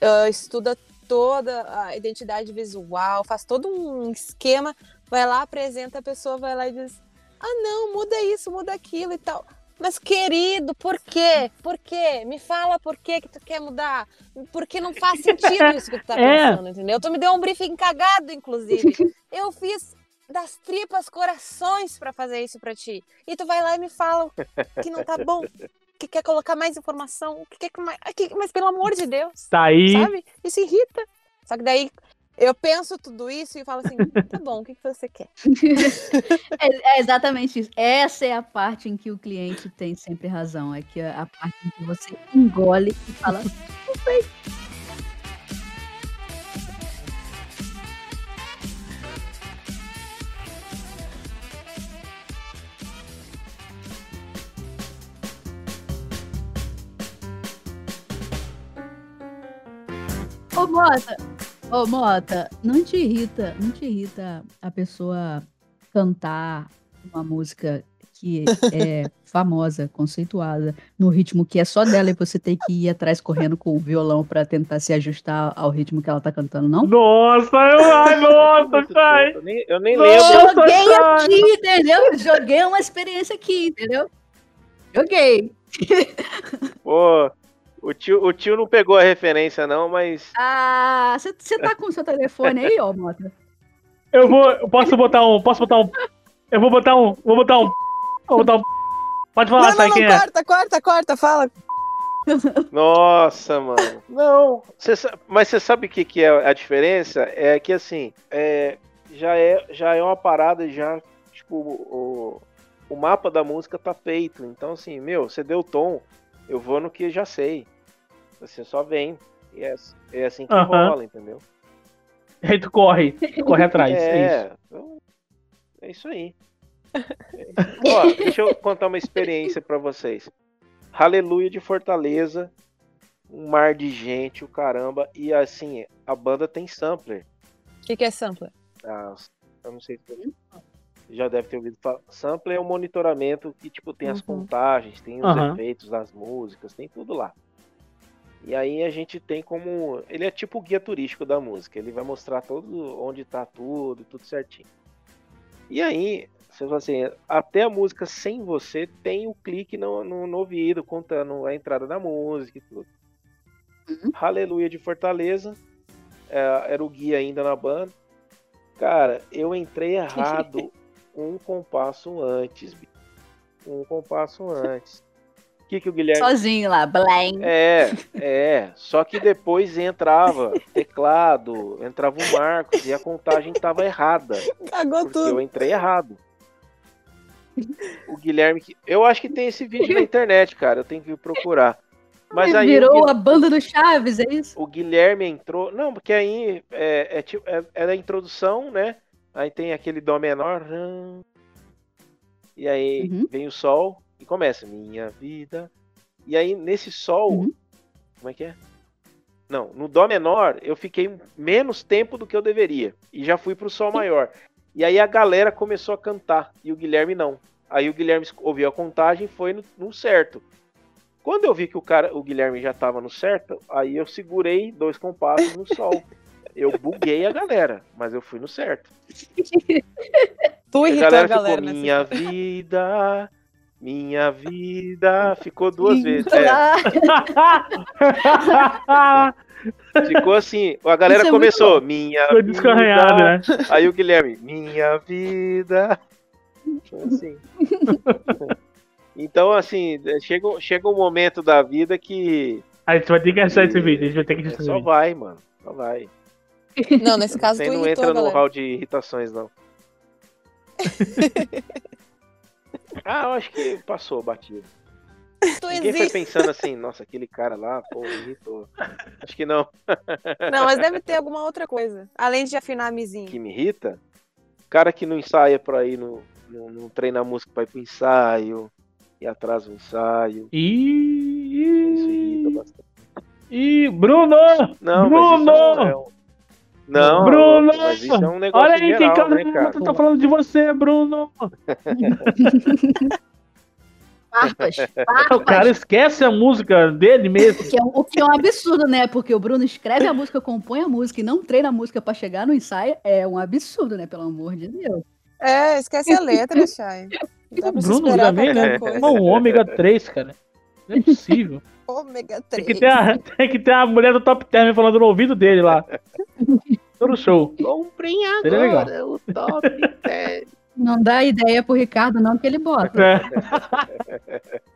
ah, estuda toda a identidade visual, faz todo um esquema, vai lá, apresenta a pessoa, vai lá e diz: Ah, não, muda isso, muda aquilo e tal. Mas, querido, por quê? Por quê? Me fala por quê que tu quer mudar. Porque não faz sentido isso que tu tá É. pensando, entendeu? Tu me deu um briefing cagado, inclusive. Eu fiz das tripas corações pra fazer isso pra ti. E tu vai lá e me fala que não tá bom. Que quer colocar mais informação. Que quer que mais... Mas pelo amor de Deus, Tá aí. sabe? Isso irrita. Só que daí eu penso tudo isso e falo assim: tá bom, o que, que você quer? É, é exatamente isso. Essa é a parte em que o cliente tem sempre razão. É que a, a parte em que você engole e fala. "Tudo bem." Ô, Mota, ô, Mota, não te irrita, não te irrita a pessoa cantar uma música que é famosa, conceituada, no ritmo que é só dela e você tem que ir atrás correndo com o violão pra tentar se ajustar ao ritmo que ela tá cantando, não? Nossa, eu, ai, nossa, sai. Eu nem, eu nem Não. lembro. Nossa, Joguei cara. aqui, entendeu? Joguei uma experiência aqui, entendeu? Joguei. Pô, o tio, o tio não pegou a referência, não, mas. Ah, você tá com o seu telefone aí, ó, Mota? Eu vou. eu Posso botar um. Posso botar um. Eu vou botar um. Vou botar um. Vou botar um. Pode falar, não, sai não, quem não, é. corta, corta, corta, fala. Nossa, mano. Não. Cê mas você sabe o que, que é a diferença? É que assim, é, já, é, já é uma parada, já. Tipo, o, o mapa da música tá feito. Então, assim, meu, você deu o tom, eu vou no que já sei. Você só vem. E é, é assim que rola, entendeu? Aí tu corre. Tu corre atrás. É, isso. É, então, é isso aí. É isso. Ó, deixa eu contar uma experiência pra vocês. Aleluia de Fortaleza. um mar de gente, o caramba. E assim, a banda tem sampler. O que, que é sampler? Ah, eu não sei se você já deve ter ouvido falar. Sampler é um monitoramento que tipo tem as Uhum. contagens, tem os Aham. efeitos das músicas, tem tudo lá. E aí a gente tem como. Ele é tipo o guia turístico da música. Ele vai mostrar todo onde tá tudo, tudo certinho. E aí, você fala assim, até a música sem você tem o clique no, no, no ouvido, contando a entrada da música e tudo. Uhum. Aleluia de Fortaleza. é, era o guia ainda na banda. Cara, eu entrei errado um compasso antes, bicho. Um compasso antes. O que, que o Guilherme Sozinho lá, blém. é, é. Só que depois entrava teclado, entrava o Marcos e a contagem tava errada. Cagou Porque tudo. eu entrei errado. O Guilherme. Eu acho que tem esse vídeo na internet, cara. Eu tenho que procurar. Mas aí Virou Gui- a banda do Chaves, é isso? o Guilherme entrou. Não, porque aí é, é, é, é da introdução, né? Aí tem aquele Dó menor. E aí Uhum. vem o Sol e começa. Minha vida. E aí nesse Sol. Uhum. Como é que é? Não, no Dó menor eu fiquei menos tempo do que eu deveria. E já fui pro Sol maior. E aí a galera começou a cantar. E o Guilherme não. Aí o Guilherme ouviu a contagem e foi no, no certo. Quando eu vi que o cara, o Guilherme já tava no certo, aí eu segurei dois compassos no sol. Eu buguei a galera, mas eu fui no certo. Tu a irritou a galera, galera, ficou nessa minha vida, minha vida, ficou duas vezes. É, ficou assim, a galera é muito começou, minha descarranhado, vida. né? Aí o Guilherme, minha vida. Foi assim. Então, assim, chega, chega um momento da vida que A gente vai ter que achar esse vídeo, a gente vai ter que achar esse só vídeo. vai, mano. Só vai. Não, nesse caso Você não irritou entra a no hall de irritações, não. ah, eu acho que passou batido. Tu Ninguém foi existe. pensando assim, nossa, aquele cara lá, pô, me irritou. Acho que não. Não, mas deve ter alguma outra coisa. Além de afinar a mizinha. que me irrita, cara que não ensaia pra ir no. Não, não treina música pra ir pro ensaio, e atrasa o ensaio. Isso irrita Ih, bastante. ih, Bruno! Não, Bruno! Não, Bruno! mas isso é um negócio Olha aí, quem geral, canta né, cara? tá falando de você, Bruno. Farpas, O farpas. cara esquece a música dele mesmo. Que é o que é um absurdo, né? Porque o Bruno escreve a música, compõe a música e não treina a música pra chegar no ensaio. É um absurdo, né? Pelo amor de Deus. É, esquece a letra, Chay. Se Bruno também, né? coisa. É um ômega 3, cara. Não é possível. Ômega Tem 3. que, ter a, tem que ter a mulher do Top Term falando no ouvido dele lá. Todo show. Comprem agora o top 10. Não dá ideia pro Ricardo, não, que ele bota. É.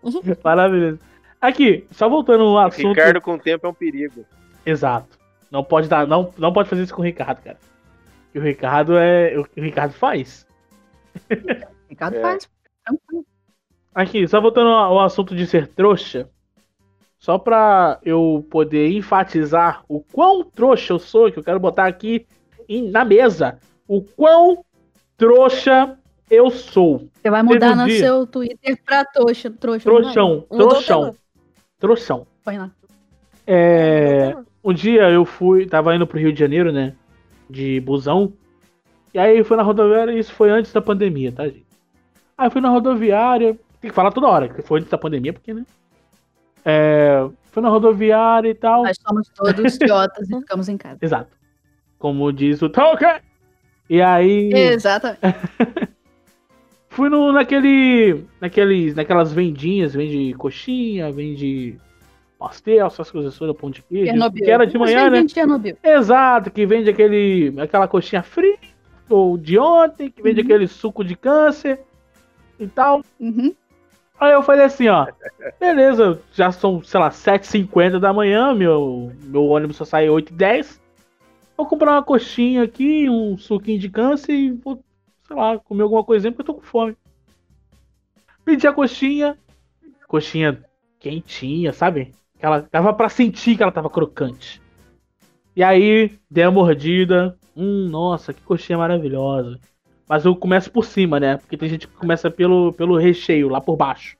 Maravilhoso. Aqui, só voltando ao assunto. Ricardo com o tempo é um perigo. Exato. Não pode dar, não, não pode fazer isso com o Ricardo, cara. O Ricardo é. O que o Ricardo faz. Ricardo É. faz. Tranquilo. Aqui, só voltando ao assunto de ser trouxa. Só pra eu poder enfatizar o quão trouxa eu sou, que eu quero botar aqui em- na mesa. O quão trouxa eu sou. Você vai mudar Teve no dia- seu Twitter pra trouxa. Trouxa. vai? Trouxão, trouxão, trouxão. Põe lá. É, um dia eu fui, tava indo pro Rio de Janeiro, né? De busão. E aí fui na rodoviária, isso foi antes da pandemia, tá, gente? Aí fui na rodoviária, tem que falar toda hora, que foi antes da pandemia, porque, né? É, fui na rodoviária e tal. Nós somos todos idiotas e ficamos em casa. Exato. Como diz o Tolkien. E aí. Exatamente. Fui no, naquele, naqueles, naquelas vendinhas, vende coxinha, vende pastel, essas coisas todas, pão de queijo. Chernobyl. Que era de manhã, né? Chernobyl. Exato, que vende aquele, aquela coxinha frita, ou de ontem, que vende Uhum. aquele suco de câncer e tal. Uhum. Aí eu falei assim, ó, beleza, já são, sei lá, 7h50 da manhã, meu, meu ônibus só sai 8h10. Vou comprar uma coxinha aqui, um suquinho de câncer e vou, sei lá, comer alguma coisinha porque eu tô com fome. Pedi a coxinha, coxinha quentinha, sabe? Ela dava pra sentir que ela tava crocante. E aí, dei a mordida. Hum, nossa, que coxinha maravilhosa. Mas eu começo por cima, né? Porque tem gente que começa pelo, pelo recheio, lá por baixo.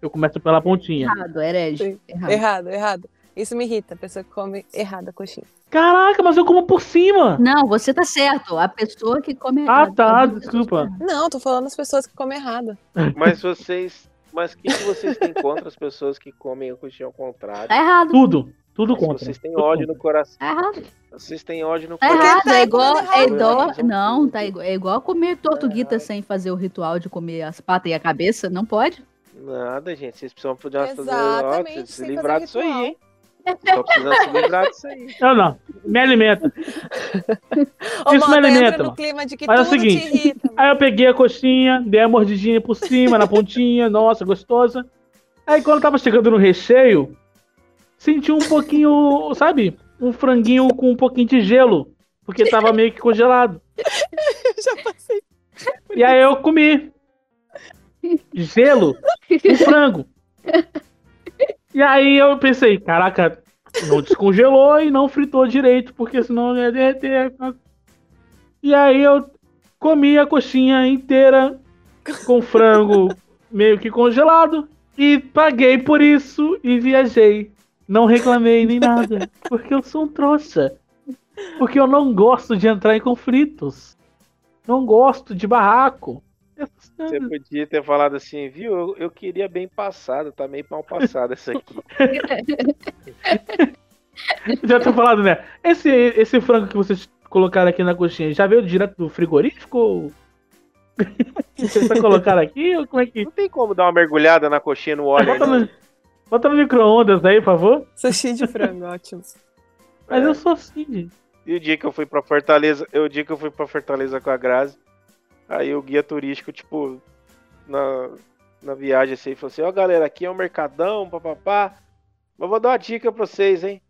Eu começo pela pontinha. Errado, herege. Errado. Errado, errado. Isso me irrita, a pessoa que come errado a coxinha. Caraca, mas eu como por cima. Não, você tá certo. A pessoa que come Ah, errado. tá, A pessoa que desculpa. Não, tô falando as pessoas que comem errado. Mas vocês. Mas o que, que vocês têm contra as pessoas que comem a coxinha ao contrário? Tá errado. Tudo. Tudo contra. vocês têm ódio no coração. Tá errado. Vocês têm ódio no Tá coração. errado. tá É igual. tudo É errado, igual. Não, tá igual. É igual comer tortuguita sem fazer o ritual de comer as patas e a cabeça. Não pode. Nada, gente. Vocês precisam fazer ó, Exatamente, se livrar fazer disso aí, hein? Precisando se livrar disso aí. Não, não. Me alimenta. Ô, Isso me alimenta, no clima de que Mas é o seguinte. Aí eu peguei a coxinha, dei a mordidinha por cima, na pontinha, nossa, gostosa. Aí quando tava chegando no recheio, senti um pouquinho, sabe? Um franguinho com um pouquinho de gelo, porque tava meio que congelado. Já passei. E aí eu comi. Gelo com frango. E aí eu pensei, caraca, não descongelou e não fritou direito, porque senão ia derreter. E aí eu comi a coxinha inteira com frango meio que congelado e paguei por isso e viajei. Não reclamei nem nada, porque eu sou um trouxa. Porque eu não gosto de entrar em conflitos. Não gosto de barraco. Você podia ter falado assim, viu? Eu, eu queria bem passado, tá meio mal passado essa aqui. Já tô falando, né? Esse, esse frango que vocês colocaram aqui na coxinha, já veio direto do frigorífico? ou- Vocês só colocaram aqui? Ou como é que. Não tem como dar uma mergulhada na coxinha no óleo aí, Bota no, bota no micro-ondas aí, por favor. Sushi de frango, ótimo. Mas É. eu sou assim. E o dia que eu fui pra Fortaleza, eu, o dia que eu fui pra Fortaleza com a Grazi, aí o guia turístico, tipo, na, na viagem assim, falou assim, ó galera, aqui é um mercadão, papapá. Mas vou dar uma dica pra vocês, hein?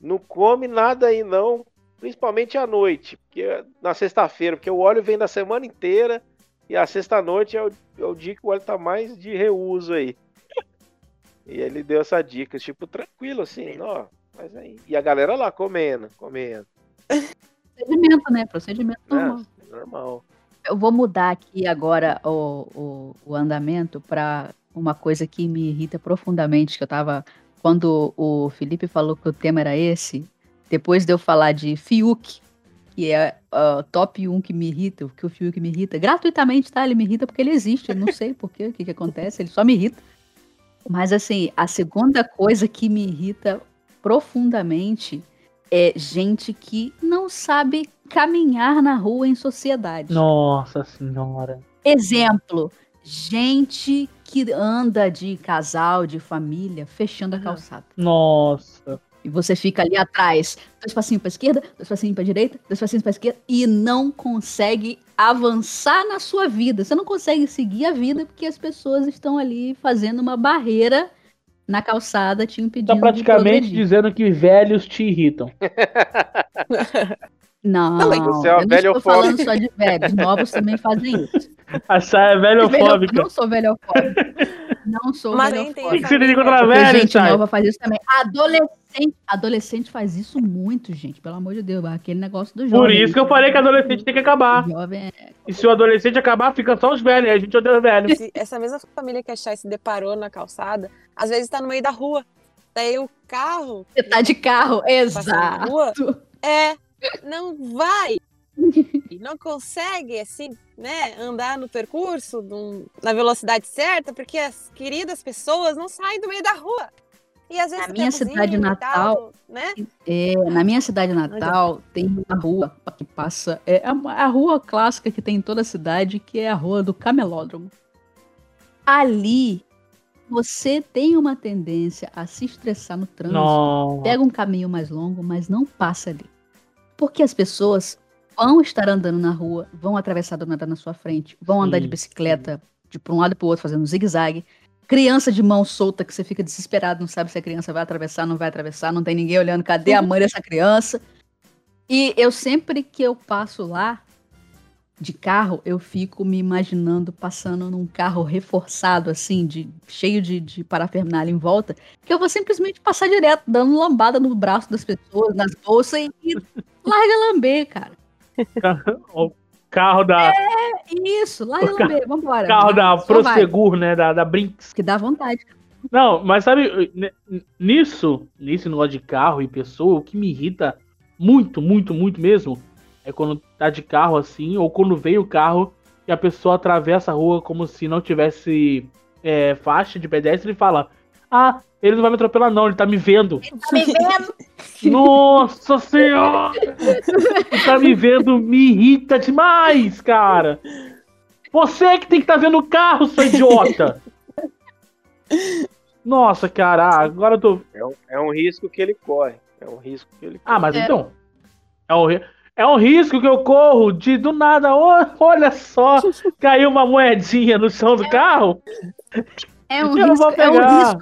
Não come nada aí não, principalmente à noite, porque na sexta-feira, porque o óleo vem da semana inteira e a sexta-noite é é o dia que o óleo tá mais de reuso aí. E ele deu essa dica, tipo, tranquilo assim, ó, mas aí. E a galera lá comendo, comendo. Procedimento, né? Procedimento normal. né? Normal. Eu vou mudar aqui agora o, o, o andamento para uma coisa que me irrita profundamente, que eu tava. Quando o Felipe falou que o tema era esse, depois de eu falar de Fiuk, que é o top 1 que me irrita, que o Fiuk me irrita, gratuitamente, tá? Ele me irrita porque ele existe, eu não sei por quê, o que, que acontece, ele só me irrita. Mas assim, a segunda coisa que me irrita profundamente é gente que não sabe caminhar na rua em sociedade. Nossa senhora. Exemplo, gente que anda de casal, de família, fechando a Ah. calçada. Nossa. E você fica ali atrás, dois passinhos para esquerda, dois passinhos para direita, dois passinhos para esquerda e não consegue avançar na sua vida. Você não consegue seguir a vida porque as pessoas estão ali fazendo uma barreira na calçada te impedindo Tá de praticamente dizendo que velhos te irritam. Não, Também. Você é uma eu não estou falando só de velhos, novos também fazem isso. A Chay é velhofóbica. Não sou velhofóbica. Não sou Mas tem que, velhofóbica. tem contra Porque velho, gente Chay? nova faz isso também. Adolescente, adolescente faz isso muito, gente. Pelo amor de Deus, aquele negócio do jovem. Por isso que eu falei que adolescente tem que acabar. Jovem é... E se o adolescente acabar, fica só os velhos. A gente odeia os velhos. Se essa mesma família que a Chay se deparou na calçada, às vezes tá no meio da rua. Daí o carro Você tá de carro, na exato. rua é não vai não consegue assim, né, andar no percurso num- na velocidade certa, porque as queridas pessoas não saem do meio da rua. E às vezes Na minha cidade e natal, tal, né? É, na minha cidade natal tem uma rua que passa. É a, a rua clássica que tem em toda a cidade, que é a rua do camelódromo. Ali você tem uma tendência a se estressar no trânsito. Nossa. pega um caminho mais longo, mas não passa ali. Porque as pessoas vão estar andando na rua, vão atravessar do nada na sua frente, vão andar de bicicleta de para um lado para o outro fazendo um zigue-zague. Criança de mão solta que você fica desesperado, não sabe se a criança vai atravessar, não vai atravessar, não tem ninguém olhando, cadê a mãe dessa criança? E eu sempre que eu passo lá de carro, eu fico me imaginando passando num carro reforçado, assim, de cheio de, de parafernália em volta, que eu vou simplesmente passar direto, dando lambada no braço das pessoas, nas bolsas e, e larga lamber, cara. O carro da, Isso, larga O ca- lamber, vambora. carro da Prosegur, né? Da, da Brinks. Que dá vontade. Não, mas sabe, nisso, nesse negócio de carro e pessoa, o que me irrita muito, muito, muito mesmo, é quando tá de carro assim, ou quando vem o carro e a pessoa atravessa a rua como se não tivesse é, faixa de pedestre e fala: Ah, ele não vai me atropelar, não, ele tá me vendo. Tá me vendo? Nossa senhora! Ele tá me vendo, me irrita demais, cara! Você que tem que estar vendo o carro, seu idiota! Nossa, cara, ah, agora eu tô. É um, é um risco que ele corre. É um risco que ele corre. Ah, mas É. então. É um, é um risco que eu corro de do nada. ô, olha só, caiu uma moedinha no chão do carro. É um risco, é um risco,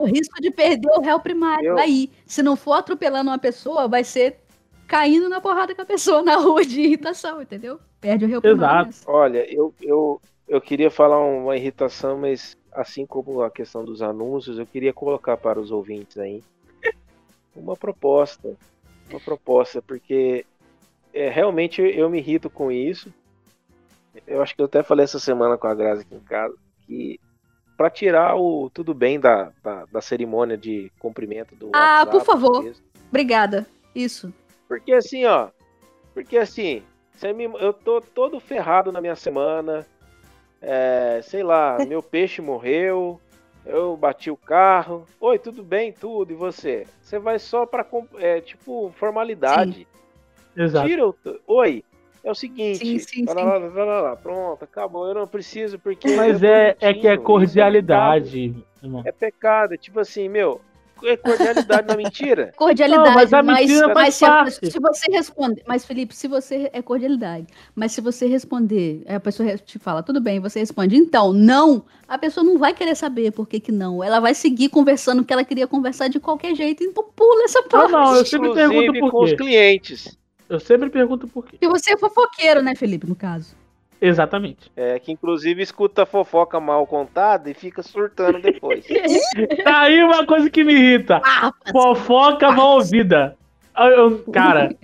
o risco de perder o réu primário. Eu- Aí, se não for atropelando uma pessoa, vai ser caindo na porrada com a pessoa na rua de irritação, entendeu? Perde o réu primário. nessa. Olha, eu, eu, eu queria falar uma irritação, mas assim como a questão dos anúncios, eu queria colocar para os ouvintes aí uma proposta. Uma proposta, porque é, realmente eu me irrito com isso. Eu acho que eu até falei essa semana com a Grazi aqui em casa que para tirar o tudo bem da, da, da cerimônia de cumprimento do Ah, WhatsApp, por favor. mesmo. Obrigada. Isso. Porque assim, ó. Porque assim, você me- eu tô todo ferrado na minha semana. É, sei lá, meu peixe morreu. Eu bati o carro. Oi, tudo bem? Tudo. E você? Você vai só pra. É, tipo, formalidade. Exato. Tira o. Oi. É o seguinte. Sim, sim, sim. lá, lá, lá, lá, pronto, acabou. Eu não preciso porque. Mas é, é que é cordialidade. É pecado. É tipo assim, meu. É cordialidade na mentira. Cordialidade, Não, mas a mas, mentira mas, faz se, a- parte. se você responder. Mas, Felipe, se você. É cordialidade. Mas se você responder, aí a pessoa te fala, tudo bem, você responde, então, não, a pessoa não vai querer saber por que, que não. Ela vai seguir conversando o que ela queria conversar de qualquer jeito. Então pula essa Não, parte. não, eu sempre pergunto Inclusive por com os quê. clientes. Eu sempre pergunto por quê. Porque você é fofoqueiro, né, Felipe, no caso. Exatamente. É, que inclusive escuta a fofoca mal contada e fica surtando depois. Tá aí uma coisa que me irrita. Ah, Fofoca mal ouvida. Eu- eu- cara,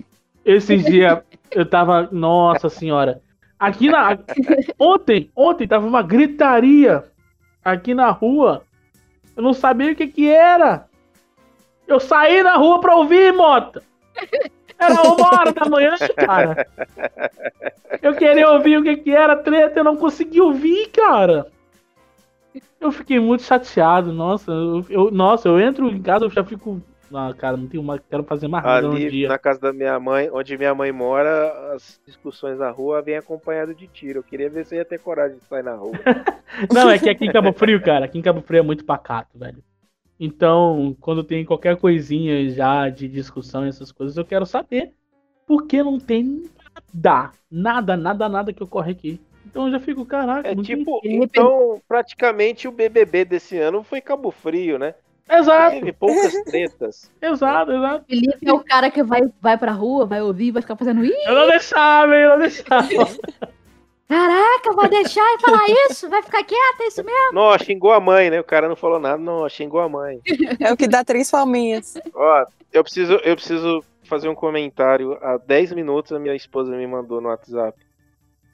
esses dias eu tava. Nossa senhora. Aqui na. Ontem, ontem tava uma gritaria aqui na rua. Eu não sabia o que que era. Eu saí na rua pra ouvir, Mota. Era uma hora da manhã, cara. Eu queria ouvir o que que era treta, eu não consegui ouvir, cara. Eu fiquei muito chateado, nossa. Eu, eu- nossa, eu entro em casa, eu já fico. Ah, cara, não tenho mais. Quero fazer mais nada no dia. na casa da minha mãe, onde minha mãe mora, as discussões na rua vêm acompanhado de tiro. Eu queria ver se eu ia ter coragem de sair na rua. Não, é que aqui em Cabo Frio, cara, aqui em Cabo Frio é muito pacato, velho. Então, quando tem qualquer coisinha já de discussão e essas coisas, eu quero saber por que não tem nada, nada, nada, nada que ocorre aqui. Então eu já fico, caraca, É tipo, então praticamente o BBB desse ano foi Cabo Frio, né? Exato, Teve poucas tretas. exato, exato. Felipe é o cara que vai, vai pra rua, vai ouvir, vai ficar fazendo. Ih, Eu não deixava, hein, eu não deixava. caraca, vai deixar e falar isso? Vai ficar quieta, é isso mesmo? Não, xingou a mãe, né? O cara não falou nada, não, xingou a mãe. É o que dá três palminhas. Ó, eu preciso, eu preciso fazer um comentário. Há 10 minutos a minha esposa me mandou no WhatsApp,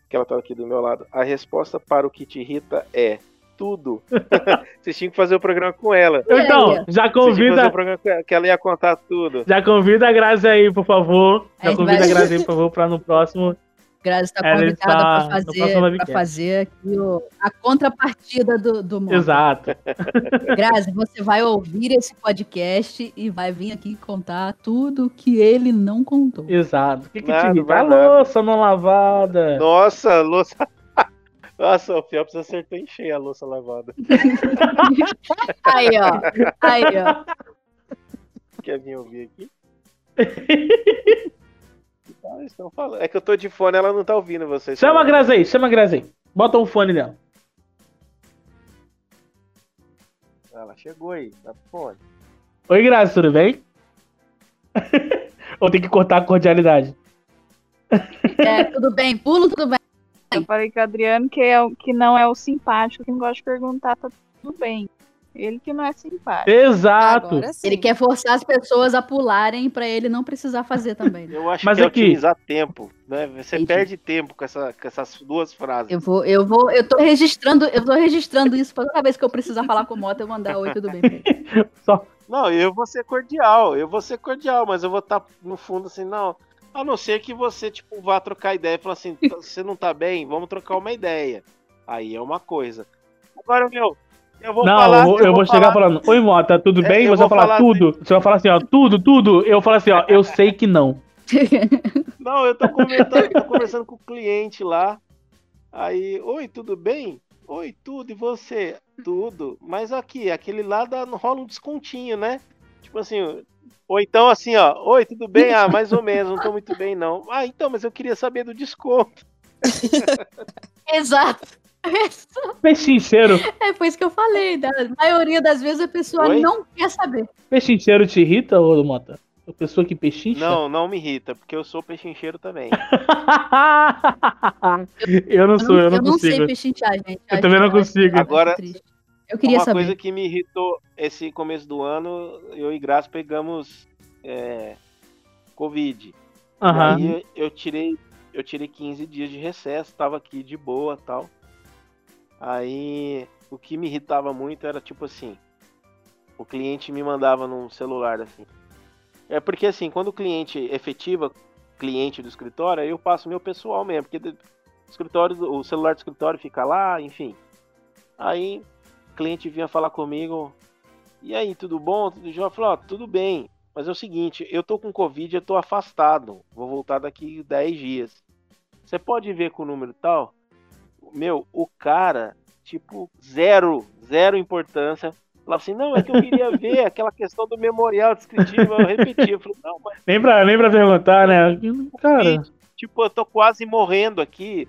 que ela tá aqui do meu lado. A resposta para o que te irrita é tudo. Vocês tinham que fazer o programa com ela. Então, já convida, o programa com ela, que ela ia contar tudo. já convida a Grazi aí, por favor. Já convida a Grazi aí, por favor, pra no próximo. Grazi está Ela convidada está para fazer, pra fazer aqui o- a contrapartida do, do mundo. Exato. Grazi, você vai ouvir esse podcast e vai vir aqui contar tudo que ele não contou. Exato. O que, que Nada, te irrita? A louça não lavada. Nossa, louça. Nossa, o Phelps acertou em cheio a louça lavada. Aí, ó. Aí, ó. Quer vir ouvir aqui? Ah, estão falando. É que eu tô de fone, ela não tá ouvindo vocês. Chama a. Grazi aí, chama a Grazi aí. Bota um fone nela. Ela chegou aí, tá fone. Oi, Grazi, tudo bem? Ou tem que cortar a cordialidade? É, tudo bem, pulo, tudo bem. Eu falei com o Adriano que, é, o- que não é o simpático, que não gosta de perguntar, tá tudo bem. Ele que não é simpático. Exato. Agora sim. Ele quer forçar as pessoas a pularem pra ele não precisar fazer também. né? Eu acho Mas que é aqui- otimizar tempo, né? Você Entendi. perde tempo com, essa, com essas duas frases. Eu vou, eu vou, eu tô registrando, eu tô registrando isso pra toda vez que eu precisar falar com o Mota, eu mandar oi, tudo bem. Só. Não, eu vou ser cordial, eu vou ser cordial, mas eu vou estar no fundo assim, não. A não ser que você, tipo, vá trocar ideia e falar assim, "Tá- você não tá bem, vamos trocar uma ideia. Aí é uma coisa. Agora, meu, eu vou não, falar. eu, eu vou chegar falar- falando, oi Mota, tudo É, bem? Você vai vou falar, falar tudo. Você vai falar assim, ó, tudo, tudo. Eu falo assim, ó, eu sei que não. Não, eu tô conversando, tô conversando com o cliente lá. Aí, oi, tudo bem? Oi, tudo, e você? Tudo. Mas aqui, aquele lá dá, rola um descontinho, né? Tipo assim, ou então assim, ó, oi, tudo bem? Ah, mais ou menos, não tô muito bem, não. Ah, então, mas eu queria saber do desconto. Exato. Pechincheiro, É, foi isso que eu falei. Da maioria das vezes a pessoa Oi? não quer saber. pechincheiro te irrita, ô Mota? A pessoa que pechincha? Não, não me irrita, porque eu sou pechincheiro também. eu não sou, eu não, sei consigo. pechinchar, gente. Eu também não consigo. Agora, triste. Eu queria Uma saber. coisa que me irritou esse começo do ano, eu e Graça pegamos é, Covid. Aham. E aí eu tirei, eu tirei 15 dias de recesso, tava aqui de boa tal. Aí o que me irritava muito era tipo assim, o cliente me mandava num celular assim. É porque assim, quando o cliente efetiva cliente do escritório, eu passo meu pessoal mesmo, porque o escritório, o celular do escritório fica lá, enfim. Aí o cliente vinha falar comigo, e aí, tudo bom? Tudo jóia? Eu falei, ó, tudo bem. Mas é o seguinte, eu tô com Covid, eu tô afastado. Vou voltar daqui 10 dias. Você pode ver com o número tal? Meu, o cara, tipo, zero, zero importância. Falava assim, não, é que eu queria ver aquela questão do memorial descritivo. Eu repeti, eu falei, não, mas Nem pra, nem pra perguntar, né? Cara, tipo, eu tô quase morrendo aqui.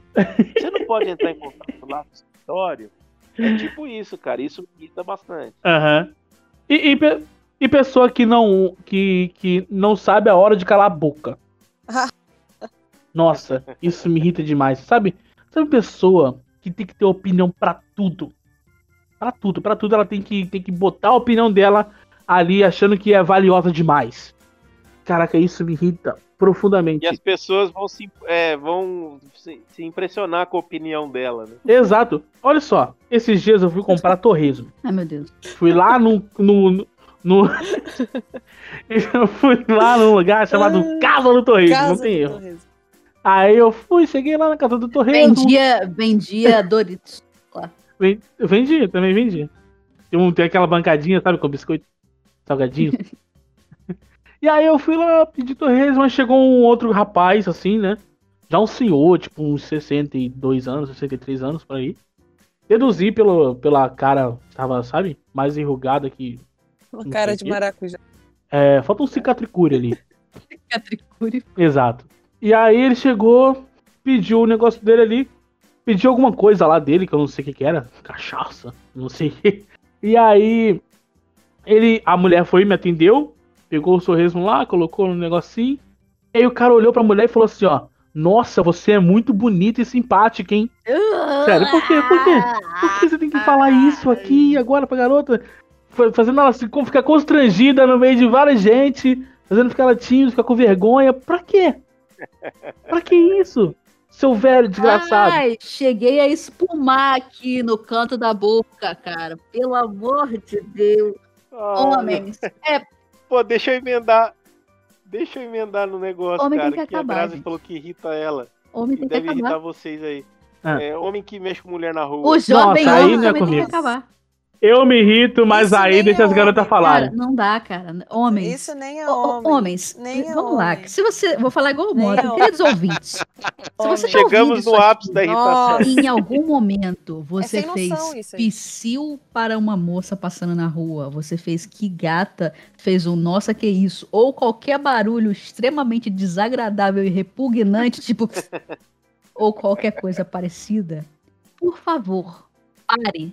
Você não pode entrar em contato lá no escritório? É tipo isso, cara. Isso me irrita bastante. aham. E, e, pe- e pessoa que não, que, que não sabe a hora de calar a boca. Nossa, isso me irrita demais. Sabe? Sabe pessoa que tem que ter opinião pra tudo. Pra tudo, pra tudo ela tem que, tem que botar a opinião dela ali achando que é valiosa demais. Caraca, isso me irrita profundamente. E as pessoas vão se, é, vão se, se impressionar com a opinião dela, né? Exato. Olha só, esses dias eu fui comprar torresmo. Ai, meu Deus. Fui lá no. no, no... eu fui lá num lugar chamado Casa do Torresmo, não Casa tem do erro. Torresmo. Aí eu fui, cheguei lá na casa do Torresmo. Vendia, vendia Doritos. Ven- Eu vendi, também vendi. Tem, um, tem aquela bancadinha, sabe, com biscoito salgadinho. e aí eu fui lá pedir torresmo, mas chegou um outro rapaz, assim, né? Já um senhor, tipo, uns 62 anos, 63 anos por aí. Deduzi pelo, pela cara, tava, sabe, mais enrugada que. Uma cara de maracujá. É, falta um cicatricure ali. Catricure. Exato. E aí ele chegou, pediu o negócio dele ali, pediu alguma coisa lá dele, que eu não sei o que, que era, cachaça, não sei. E aí ele, a mulher foi me atendeu, pegou o sorriso lá, colocou no negocinho. E aí o cara olhou pra mulher e falou assim, ó, nossa, você é muito bonita e simpática, hein? Sério, por quê? Por quê? Por que você tem que falar isso aqui agora pra garota? Fa- Fazendo ela ficar constrangida no meio de várias gente, fazendo ficar tímida, ficar com vergonha. Pra quê? Pra que isso? Seu velho desgraçado. Ai, cheguei a espumar aqui no canto da boca, cara. Pelo amor de Deus. Ah, Homens. É, Pô, deixa eu emendar. Deixa eu emendar no negócio, Homem tem cara. que Que, a acabar, Grazi gente. falou que irrita ela. homem tem que deve irritar acabar. vocês aí. Ah. É, homem que mexe com mulher na rua. O jovem Nossa, aí homem não é também tem que acabar. Eu me irrito, mas Isso aí deixa é as garotas falarem. Cara, não dá, cara. Homens. Isso nem é homem. homens, Nem é vamos lá. homem. Se você, vou falar igual o Mota, é queridos ouvintes. Se você tá Chegamos no aqui, ápice da irritação. Em algum momento você É fez psiu para uma moça passando na rua, você fez que gata, fez um nossa que isso, ou qualquer barulho extremamente desagradável e repugnante, tipo ou qualquer coisa parecida. Por favor, pare.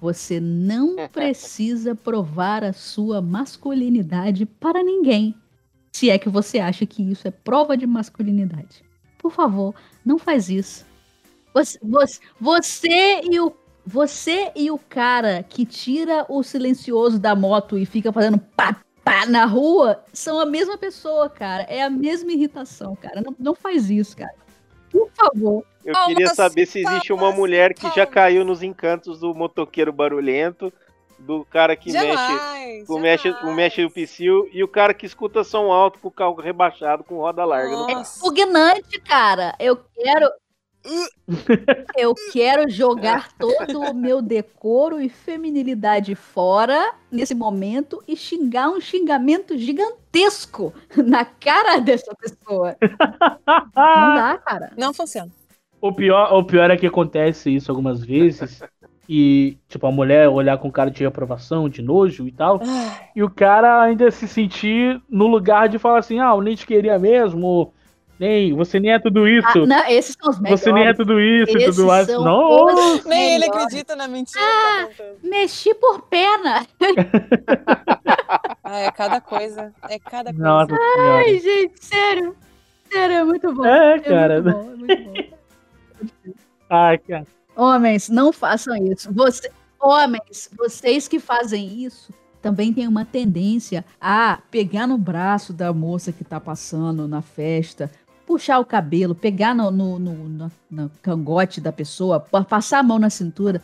Você não precisa provar a sua masculinidade para ninguém. Se é que você acha que isso é prova de masculinidade. Por favor, não faz isso. Você, você, você e o, você e o cara que tira o silencioso da moto e fica fazendo pá, pá na rua são a mesma pessoa, cara. É a mesma irritação, cara. Não, não faz isso, cara. Por favor. Eu Calma, queria saber se existe uma calma, mulher que já caiu nos encantos do motoqueiro barulhento, do cara que mexe, Jamais, o mexe, o mexe o psil e o cara que escuta som alto com o carro rebaixado com roda larga. Nossa. Pugnante, cara. Eu quero. Eu quero jogar todo o meu decoro e feminilidade fora nesse momento e xingar um xingamento gigantesco na cara dessa pessoa. Não dá, cara. Não funciona. O pior, o pior é que acontece isso algumas vezes. E, tipo, a mulher olhar com cara de reprovação, de nojo e tal. E o cara ainda se sentir no lugar de falar assim: ah, eu nem te queria mesmo. Nem, você nem é tudo isso. Ah, não, esses são os melhores. você nem é tudo isso e tudo mais. Não, Nem ele acredita na mentira tá contando. Mexi por pena. Ah, é cada coisa. É cada coisa. Nossa senhora. Ai, gente, sério. Sério, é muito bom. É, É cara. muito bom, é muito bom. Ai, cara. Homens, não façam isso. Você, homens, vocês que fazem isso também têm uma tendência a pegar no braço da moça que tá passando na festa, puxar o cabelo, pegar no, no, no- no- no cangote da pessoa, pa- passar a mão na cintura.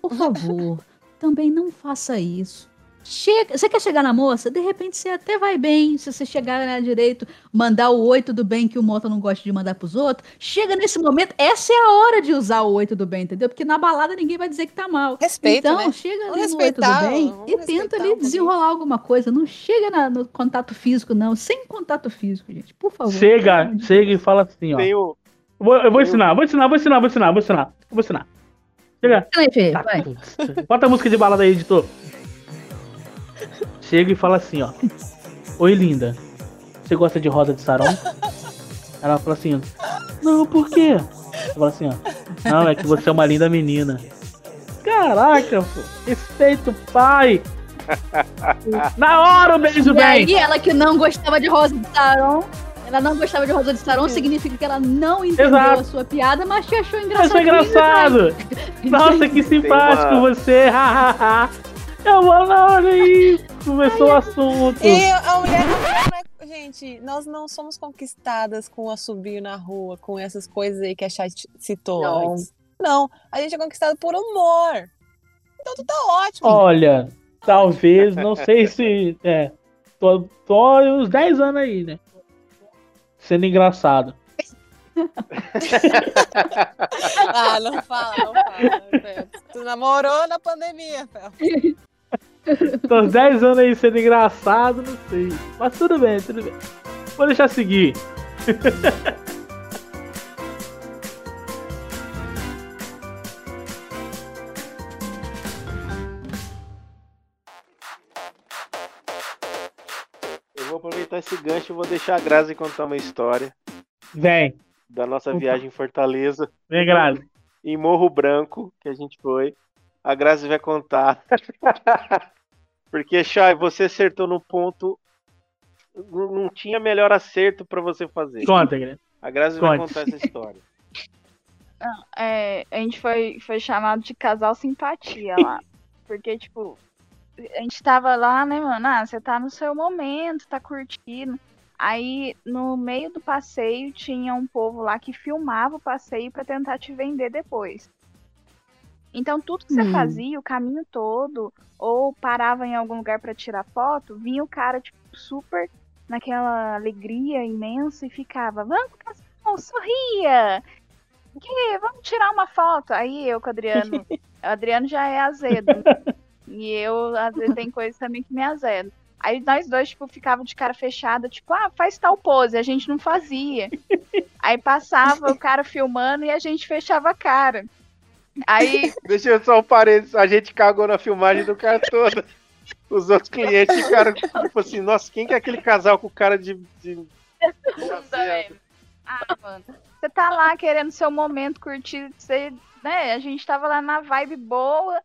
Por favor, também não faça isso. Chega, você quer chegar na moça? De repente você até vai bem, se você chegar nela direito, mandar o oi tudo bem que o moto não gosta de mandar pros outros. Chega nesse momento, essa é a hora de usar o oi tudo bem, entendeu? Porque na balada ninguém vai dizer que tá mal. Respeito, então, né? chega Vamos ali no oi tudo respeitar, bem e tenta um ali pouquinho. desenrolar alguma coisa. Não chega na- no contato físico, não. Sem contato físico, gente. Por favor. Chega, chega e fala assim, ó. Tem o, Eu vou, eu vou ensinar, vou ensinar, vou ensinar, vou ensinar, vou ensinar. Vou ensinar. Chega. Vai, Fê, Tá. Bota a música de balada aí, editor. Chega e fala assim, ó. Oi, linda. Você gosta de rosa de sarão? Ela fala assim, não, por quê? Você fala assim, ó. Não, é que você é uma linda menina. Caraca, pô. Respeita o pai. Na hora o beijo E vem. aí, ela que não gostava de Rosa de Saron, ela não gostava de Rosa de Saron, significa que ela não entendeu Exato. a sua piada, mas te achou engraçado. Achou engraçado. Nossa, que simpático uma- você. Eu vou lá, olha aí. Começou o assunto. E a mulher é- Gente, nós não somos conquistadas com o assobio na rua, com essas coisas aí que a Chat citou Não. antes. Não, a gente é conquistado por humor. Então tu tá ótimo. Olha, talvez, não sei se. É. Tô, tô uns 10 anos aí, né? Sendo engraçado. Ah, não fala, não fala. Fel. Tu namorou na pandemia, Fel. Tô uns 10 anos aí sendo engraçado, não sei. Mas tudo bem, tudo bem. Vou deixar seguir. eu vou aproveitar esse gancho e vou deixar a Grazi contar uma história Vem, da nossa Opa. viagem em Fortaleza, vem, Grazi. em Morro Branco, que a gente foi. A Grazi vai contar. Porque, Chay, você acertou no ponto. Não não tinha melhor acerto pra você fazer. Conta, Grazi. A Grazi vai Conte. contar essa história. É, a gente foi, foi chamado de casal simpatia lá. Porque, tipo, a gente tava lá, né, mano? Ah, você tá no seu momento, tá curtindo. Aí, no meio do passeio, tinha um povo lá que filmava o passeio pra tentar te vender depois. Então, tudo que você Hum. fazia, o caminho todo, ou parava em algum lugar pra tirar foto, vinha o cara, tipo, super naquela alegria imensa e ficava, vamos, casal, sorria! Que, vamos tirar uma foto. Aí eu com o Adriano, o Adriano já é azedo. e eu, às vezes, tem coisas também que me azedo. Aí nós dois, tipo, ficava de cara fechada, tipo, ah, faz tal pose. A gente não fazia. Aí passava o cara filmando e a gente fechava a cara. Aí, Deixa eu só um parênteses. A gente cagou na filmagem do cara todo. Os outros clientes ficaram tipo assim, nossa, quem que é aquele casal com cara de. de... Ah, mano. Você tá lá querendo seu momento, curtir, você, né? A gente tava lá na vibe boa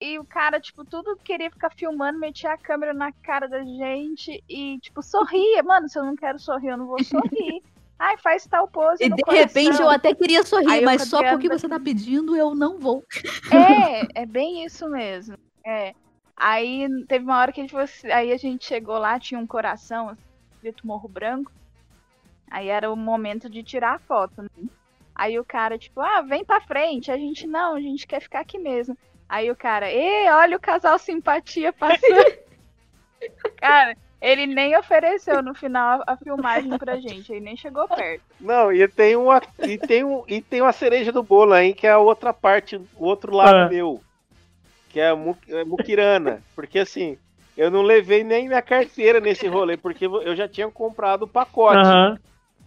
e o cara, tipo, tudo queria ficar filmando, metia a câmera na cara da gente e, tipo, sorria. Mano, se eu não quero sorrir, eu não vou sorrir. Ai, faz tal pose. E de coração. repente eu até queria sorrir, Aí mas só porque você tá pedindo, eu não vou. É, é bem isso mesmo. É. Aí teve uma hora que a gente, fosse- aí a gente chegou lá, tinha um coração, assim, escrito Morro Branco. Aí era o momento de tirar a foto, né? Aí o cara, tipo, ah, vem pra frente. A gente, não, a gente quer ficar aqui mesmo. Aí o cara, ê, olha o casal simpatia passando. cara, ele nem ofereceu no final a, filmagem pra gente, ele nem chegou perto. Não, e tem uma e tem um e tem uma cereja do bolo aí que é a outra parte, o outro lado Ah. meu, que é a mu- é muquirana, porque assim, eu não levei nem minha carteira nesse rolê porque eu já tinha comprado o pacote. Aham.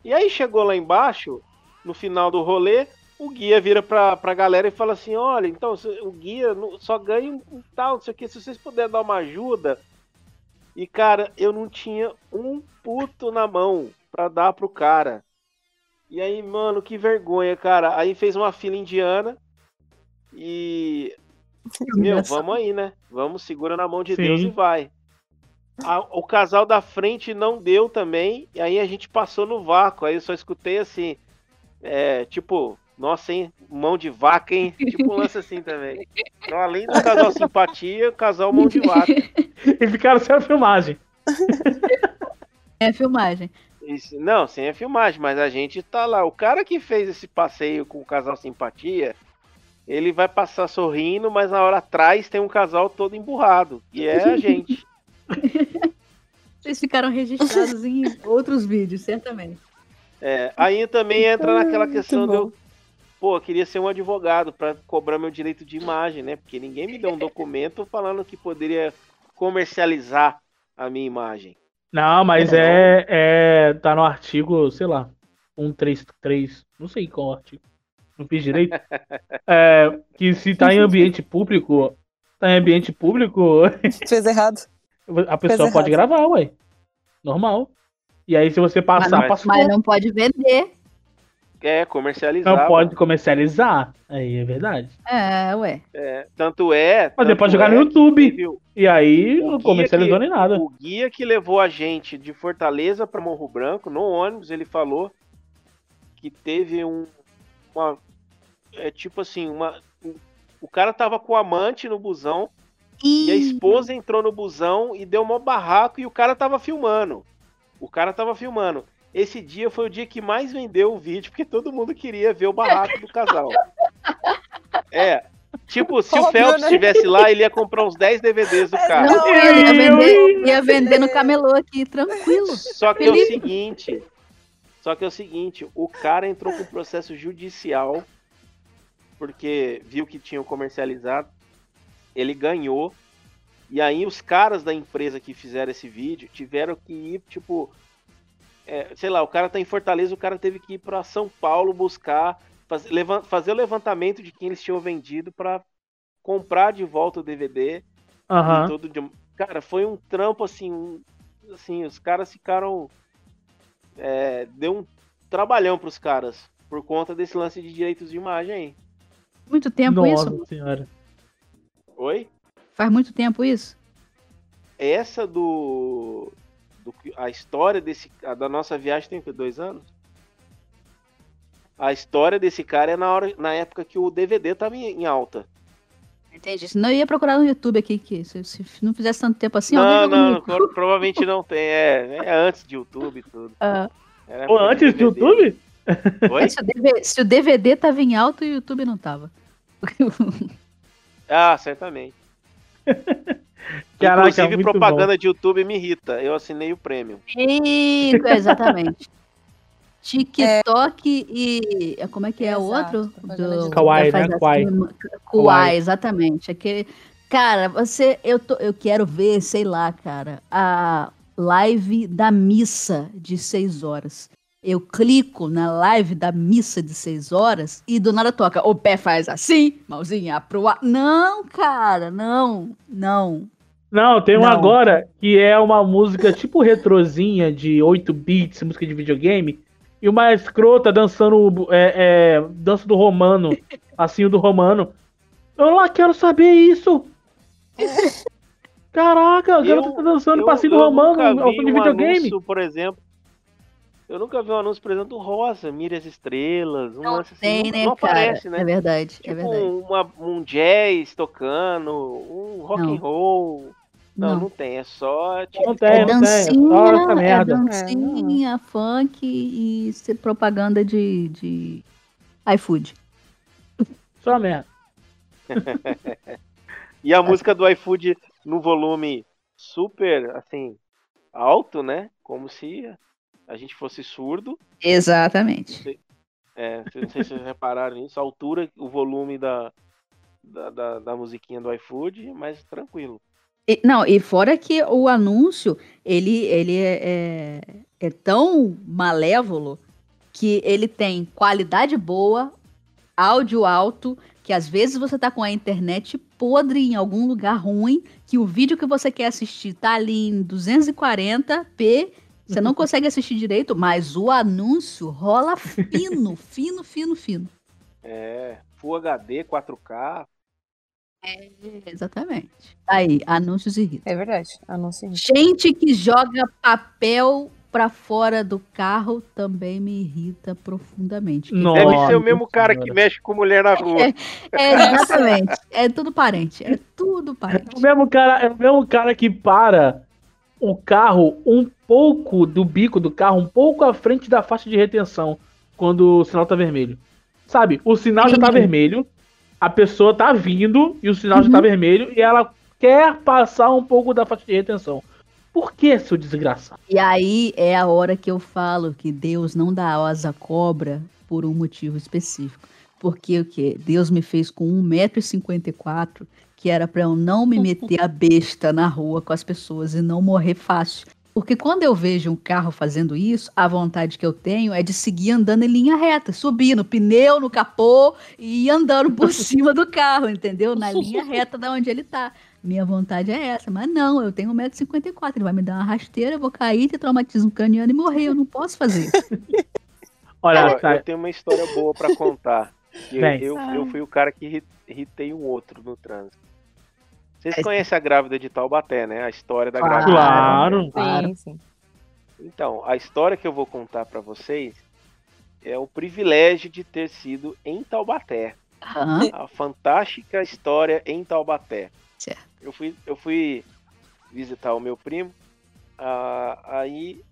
E aí chegou lá embaixo, no final do rolê, o guia vira pra, pra galera e fala assim: olha, então o guia não- só ganha um um tal, não sei o que, se vocês puderem dar uma ajuda. E cara, eu não tinha um puto na mão pra dar pro cara. E aí, mano, que vergonha, cara. Aí fez uma fila indiana e. Meu, vamos aí, né? Vamos, segura na mão de Sim. Deus e vai. A- o casal da frente não deu também, e aí a gente passou no vácuo. Aí eu só escutei assim, é, tipo, nossa, hein? Mão de vaca, hein? Tipo um lance assim também. Então, além do casal simpatia, o casal mão de vaca. E ficaram sem a filmagem. É a filmagem. Isso- não, sem a filmagem, mas a gente tá lá. O cara que fez esse passeio com o casal simpatia, ele vai passar sorrindo, mas na hora atrás tem um casal todo emburrado. E é a gente. Vocês ficaram registrados em outros vídeos, certamente. É, aí também entra naquela questão de eu, pô, eu queria ser um advogado pra cobrar meu direito de imagem, né? Porque ninguém me deu um documento falando que poderia comercializar a minha imagem. Não, mas é, é. Tá no artigo, sei lá, 133. Não sei qual artigo. Não fiz direito. É, que se tá em ambiente público. Tá em ambiente público, Fez errado. a pessoa errado. pode gravar, ué. Normal. E aí, se você Mas passar, passou. mas não pode vender. É, comercializar. Não pode comercializar. Aí é verdade. É, ué. É, tanto é. Mas tanto depois jogar no é que YouTube. E aí, O não comercializou que- nem nada. O guia que levou a gente de Fortaleza para Morro Branco, no ônibus, ele falou que teve um. Uma, é tipo assim, uma. O cara tava com o amante no busão e a esposa entrou no busão e deu um barraco e o cara tava filmando. O cara tava filmando. Esse dia foi o dia que mais vendeu o vídeo, porque todo mundo queria ver o barraco do casal. É. Tipo, se o Óbvio, Phelps né? estivesse lá, ele ia comprar uns 10 DVDs do cara. Não, ele ia vender, ia vender no camelô aqui, tranquilo. Só que é o Felipe. seguinte. Só que é o seguinte, o cara entrou com processo judicial porque viu que tinham comercializado. Ele ganhou. E aí os caras da empresa que fizeram esse vídeo tiveram que ir, tipo, é, sei lá, o cara tá em Fortaleza, o cara teve que ir para São Paulo buscar, faz- fazer o levantamento de quem eles tinham vendido para comprar de volta o DVD. Aham. tudo de- Cara, foi um trampo assim, um- assim, os caras ficaram é, deu um trabalhão pros caras por conta desse lance de direitos de imagem aí. Muito tempo Nossa isso? senhora. Oi? Faz muito tempo isso? Essa do, do que- a história desse a da nossa viagem tem o quê? dois anos? A história desse cara é na hora na época que o DVD tava em, em alta. Entendi. Senão eu ia procurar no YouTube aqui, que se, se não fizesse tanto tempo assim, não, não, pro- provavelmente não tem. É, é antes de YouTube e tudo. Ah, Pô, de antes do DVD. YouTube? Oi? se, o DVD, se o DVD tava em alta, o YouTube não tava. Ah, certamente. Caraca, Inclusive, muito propaganda de YouTube me irrita. Eu assinei o prêmio. E, exatamente. TikTok e. Como é que é o Exato, outro? propaganda de Kawaii, né? assim, Kawaii. Kawaii, Kawaii. exatamente. Aquele, cara, você. Eu, tô, eu quero ver, sei lá, cara, a live da missa de seis horas. Eu clico na live da missa de seis horas e do nada toca. O pé faz assim, mãozinha pro ar. Não, cara, não, não. Não, tem um Não. agora que é uma música tipo retrozinha de 8 bits, música de videogame, e uma escrota dançando é, é, dança do romano, passinho do romano. Eu lá quero saber isso! Caraca, a garota tá dançando passinho do eu romano ao de videogame. anúncio, por exemplo. Eu nunca vi um anúncio, por exemplo, do Rosa, Mire as Estrelas, um Não lance assim, tem, não, né, não cara? aparece, né? É verdade, é Tipo verdade. uma- um jazz tocando, um rock Não. and roll. Não, Não. não, tem, é só tipo, Não tem, É não tem. É só essa dancinha, é merda. dancinha, funk e ser propaganda de, de iFood. Só merda. E a música do iFood no volume super, assim, alto, né? Como se a gente fosse surdo. Exatamente. É, não sei se vocês repararam nisso, a altura, o volume da, da, da, da musiquinha do iFood, mas tranquilo. E- não, e fora que o anúncio, ele, ele é, é, é tão malévolo que ele tem qualidade boa, áudio alto, que às vezes você tá com a internet podre em algum lugar ruim, que o vídeo que você quer assistir tá ali em 240p, você não consegue assistir direito, mas o anúncio rola fino, fino, fino, fino. É, Full HD, 4K. Exatamente. Aí, anúncios irritam. É verdade. Anúncio. Gente que joga papel pra fora do carro também me irrita profundamente. Nossa. Deve ser o mesmo cara que mexe com mulher na rua. É, exatamente. É tudo parente. É tudo É parente. o mesmo cara, é o mesmo cara que para o carro um pouco do bico do carro, um pouco à frente da faixa de retenção, quando o sinal tá vermelho. Sabe? O sinal já tá vermelho, a pessoa tá vindo e o sinal já tá Uhum. vermelho e ela quer passar um pouco da faixa de retenção. Por que, seu desgraçado? E aí é a hora que eu falo que Deus não dá asa à cobra por um motivo específico. Porque o quê? Deus me fez com 1,54m, que era pra eu não me meter a besta na rua com as pessoas e não morrer fácil. Porque quando eu vejo um carro fazendo isso, a vontade que eu tenho é de seguir andando em linha reta, subir no pneu, no capô e ir andando por cima do carro, entendeu? Na linha reta da onde ele tá. Minha vontade é essa, mas não, eu tenho 1,54m, ele vai me dar uma rasteira, eu vou cair, ter traumatismo craniano e morrer, eu não posso fazer isso. Olha, eu tenho uma história boa pra contar. Eu, eu, eu fui o cara que ri- irritei um outro no trânsito. Vocês É. conhecem a grávida de Taubaté, né? A história da Claro. grávida. de claro. Claro. Sim, sim. Então, a história que eu vou contar pra vocês é o privilégio de ter sido em Taubaté. Aham. A fantástica história em Taubaté. Certo. Eu fui, eu fui visitar o meu primo. ah, aí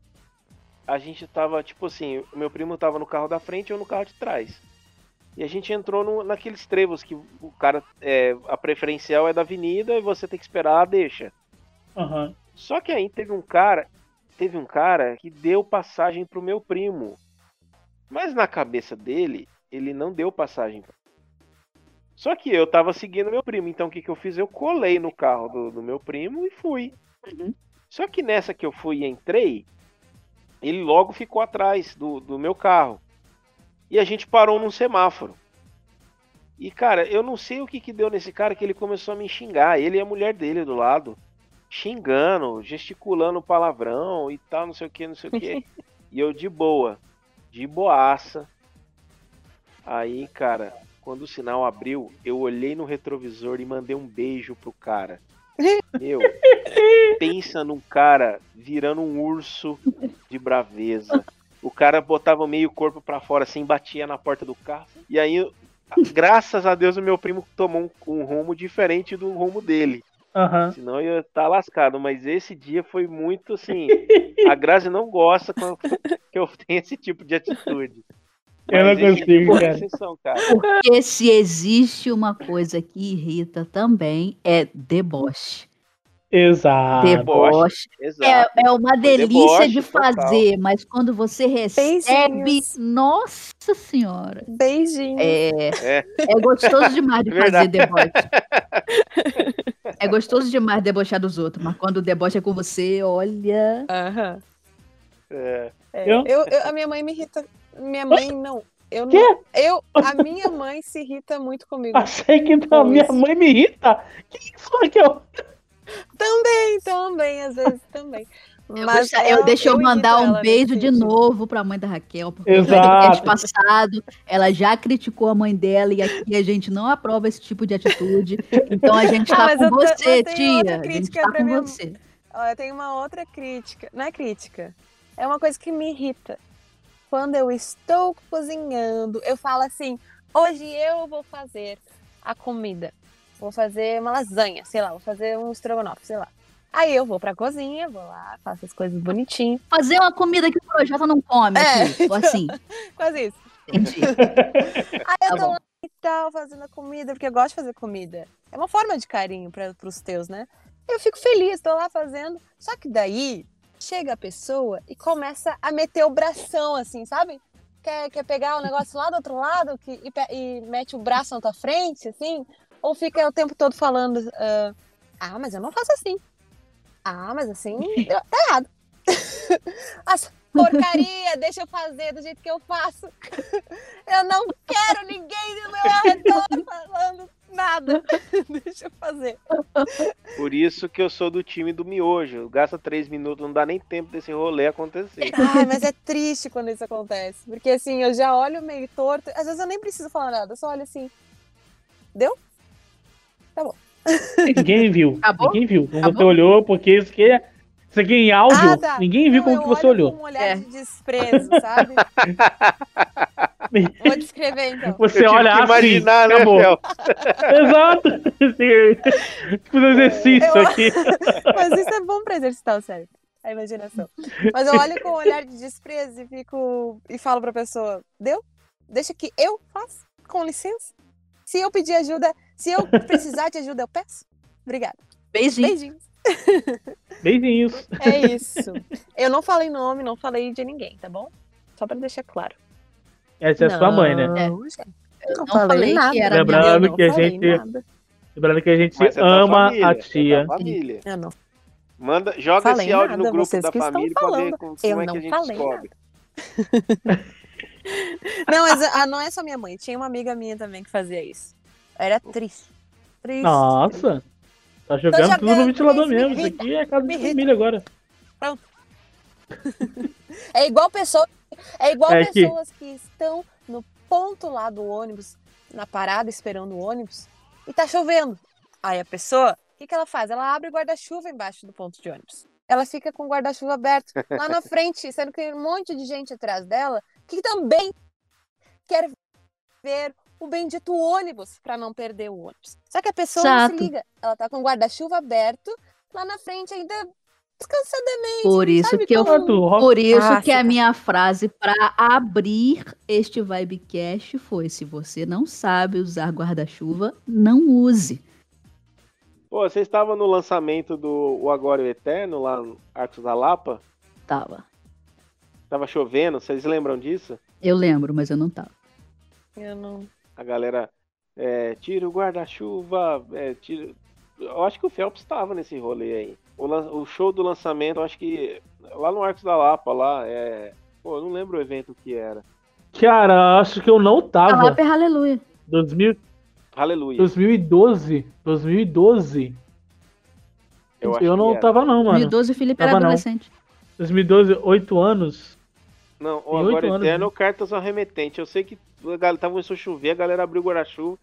a gente tava, tipo assim, o meu primo tava no carro da frente e eu no carro de trás. E a gente entrou no- naqueles trevos que o cara. É, a preferencial é da avenida e você tem que esperar a deixa. Aham. Só que aí teve um cara, teve um cara que deu passagem pro meu primo. Mas na cabeça dele, ele não deu passagem. Só que eu tava seguindo meu primo, então o que, que eu fiz? Eu colei no carro do, do meu primo e fui. Uhum. Só que nessa que eu fui e entrei, ele logo ficou atrás do, do meu carro. E a gente parou num semáforo. E, cara, eu não sei o que, que deu nesse cara que ele começou a me xingar. Ele e a mulher dele do lado. Xingando, gesticulando palavrão e tal, não sei o que, não sei o que. e eu de boa. De boaça. Aí, cara, quando o sinal abriu, eu olhei no retrovisor e mandei um beijo pro cara. Meu, pensa num cara virando um urso de braveza. O cara botava meio corpo pra fora assim, batia na porta do carro. E aí, graças a Deus, o meu primo tomou um, um rumo diferente do rumo dele. Aham. Senão eu ia estar lascado. Mas esse dia foi muito assim. A Grazi não gosta quando que eu tenho esse tipo de atitude. Eu não Mas esse dia consigo, cara. exceção, cara. Porque se existe uma coisa que irrita também, é deboche. Exato. Deboche. É, Exato. é uma Foi delícia deboche de total. fazer, mas quando você recebe, Beijinhos. nossa senhora. Beijinho. É, É. é gostoso demais de fazer deboche. É gostoso demais debochar dos outros, mas quando o deboche é com você, olha. Aham. É. É, Eu? eu, eu- a minha mãe me irrita. Minha mãe não. Eu não. Quê? Eu, a minha mãe se irrita muito comigo. Achei que a minha mãe me irrita. Que isso, Raquel? Também, também, às vezes também. Eu, Mas eu ela- deixa eu, mandar um beijo de novo pra mãe da Raquel, porque Exato. no passado ela já criticou a mãe dela e aqui a gente não aprova esse tipo de atitude. Então a gente Ah, tá com eu você, eu tia. A gente tá com minha- você. Ó, eu tenho uma outra crítica. Não é crítica. É uma coisa que me irrita. quando eu estou cozinhando, eu falo assim: hoje eu vou fazer a comida. Vou fazer uma lasanha, sei lá, vou fazer um estrogonofe, sei lá. Aí eu vou pra cozinha, vou lá, faço as coisas bonitinho. Fazer uma comida que o projeto não come, É. tipo, assim. Quase isso. Entendi. Aí eu Tá tô bom. lá e tal, fazendo a comida, porque eu gosto de fazer comida. É uma forma de carinho para pros teus, né? Eu fico feliz, tô lá fazendo. Só que daí chega a pessoa e começa a meter o bração, assim, sabe? Quer, quer pegar o negócio lá do outro lado que, e, e mete o braço na tua frente, assim? Ou fica o tempo todo falando, ah, ah, mas eu não faço assim. Ah, mas assim, tá errado. As porcaria, deixa eu fazer do jeito que eu faço. Eu não quero ninguém do meu redor falando nada. Deixa eu fazer. Por isso que eu sou do time do miojo. Gasta três minutos, não dá nem tempo desse rolê acontecer. Ai, mas é triste quando isso acontece. Porque assim, eu já olho meio torto. Às vezes eu nem preciso falar nada, eu só olho assim. Deu? Ninguém viu. Acabou? Ninguém viu. Como Acabou? você olhou, porque isso aqui é. Isso aqui é em áudio. Ah, tá. Ninguém viu Não, como eu que você olho olhou. Com um olhar É. de desprezo, sabe? Vou descrever então. Você eu olha assim. imaginar, né, acabou. Exato. Fazer um exercício Eu- aqui. Mas isso é bom pra exercitar o cérebro, a imaginação. Mas eu olho com um olhar de desprezo e fico e falo pra pessoa: deu? Deixa que eu faço, com licença. Se eu pedir ajuda, se eu precisar de ajuda, eu peço. Obrigada. Beijinho. Beijinhos. Beijinhos. É isso. Eu não falei nome, não falei de ninguém, tá bom? Só pra deixar claro. Essa é a sua mãe, né? Não, É. Eu não não falei falei nada. que era Lembrando não que a gente- nada. Lembrando que a gente é ama família, a é da tia. família. Eu não Manda, joga Falei esse áudio nada, no grupo vocês da família pra ver falando. como, Eu como é que não a gente falei descobre. Não, mas ah, não é só minha mãe. Tinha uma amiga minha também que fazia isso. Era triste. Triste. Nossa. Tá jogando, tudo no jogando, ventilador me mesmo. Isso aqui é casa de irrita. família agora. É igual pessoa, é igual É que- pessoas que estão no ponto lá do ônibus, na parada esperando o ônibus, e tá chovendo. Aí a pessoa, o que, que ela faz? Ela abre o guarda-chuva embaixo do ponto de ônibus. Ela fica com o guarda-chuva aberto lá na frente, sendo que tem um monte de gente atrás dela que também quer ver o bendito ônibus para não perder o ônibus. Só que a pessoa não Exato. se liga. Ela tá com o guarda-chuva aberto lá na frente ainda descansadamente. Por não isso sabe que eu- como- Por isso Ah, que a minha frase para abrir este Vibecast foi: se você não sabe usar guarda-chuva, não use. Pô, vocês estavam no lançamento do O Agora e o Eterno, lá no Arcos da Lapa? Tava. Tava chovendo, vocês lembram disso? Eu lembro, mas eu não tava. Eu não. A galera é, tira o guarda-chuva, é, tira... Eu acho que o Phelps estava nesse rolê aí. O, o show do lançamento, eu acho que lá no Arcos da Lapa, lá, é... Pô, eu não lembro o evento que era. Cara, acho que eu não tava. Alapa é aleluia. 2000, Aleluia. 2012. 2012. Eu, acho Eu não era. tava, não, mano. 2012 o Felipe era Tava não. adolescente. 2012, 8 anos. Não, o Tem Agora oito e anos, Eterno né? é Cartas ao Remetente. Eu sei que a galera tava começou a chover, a galera abriu o guarda-chuva.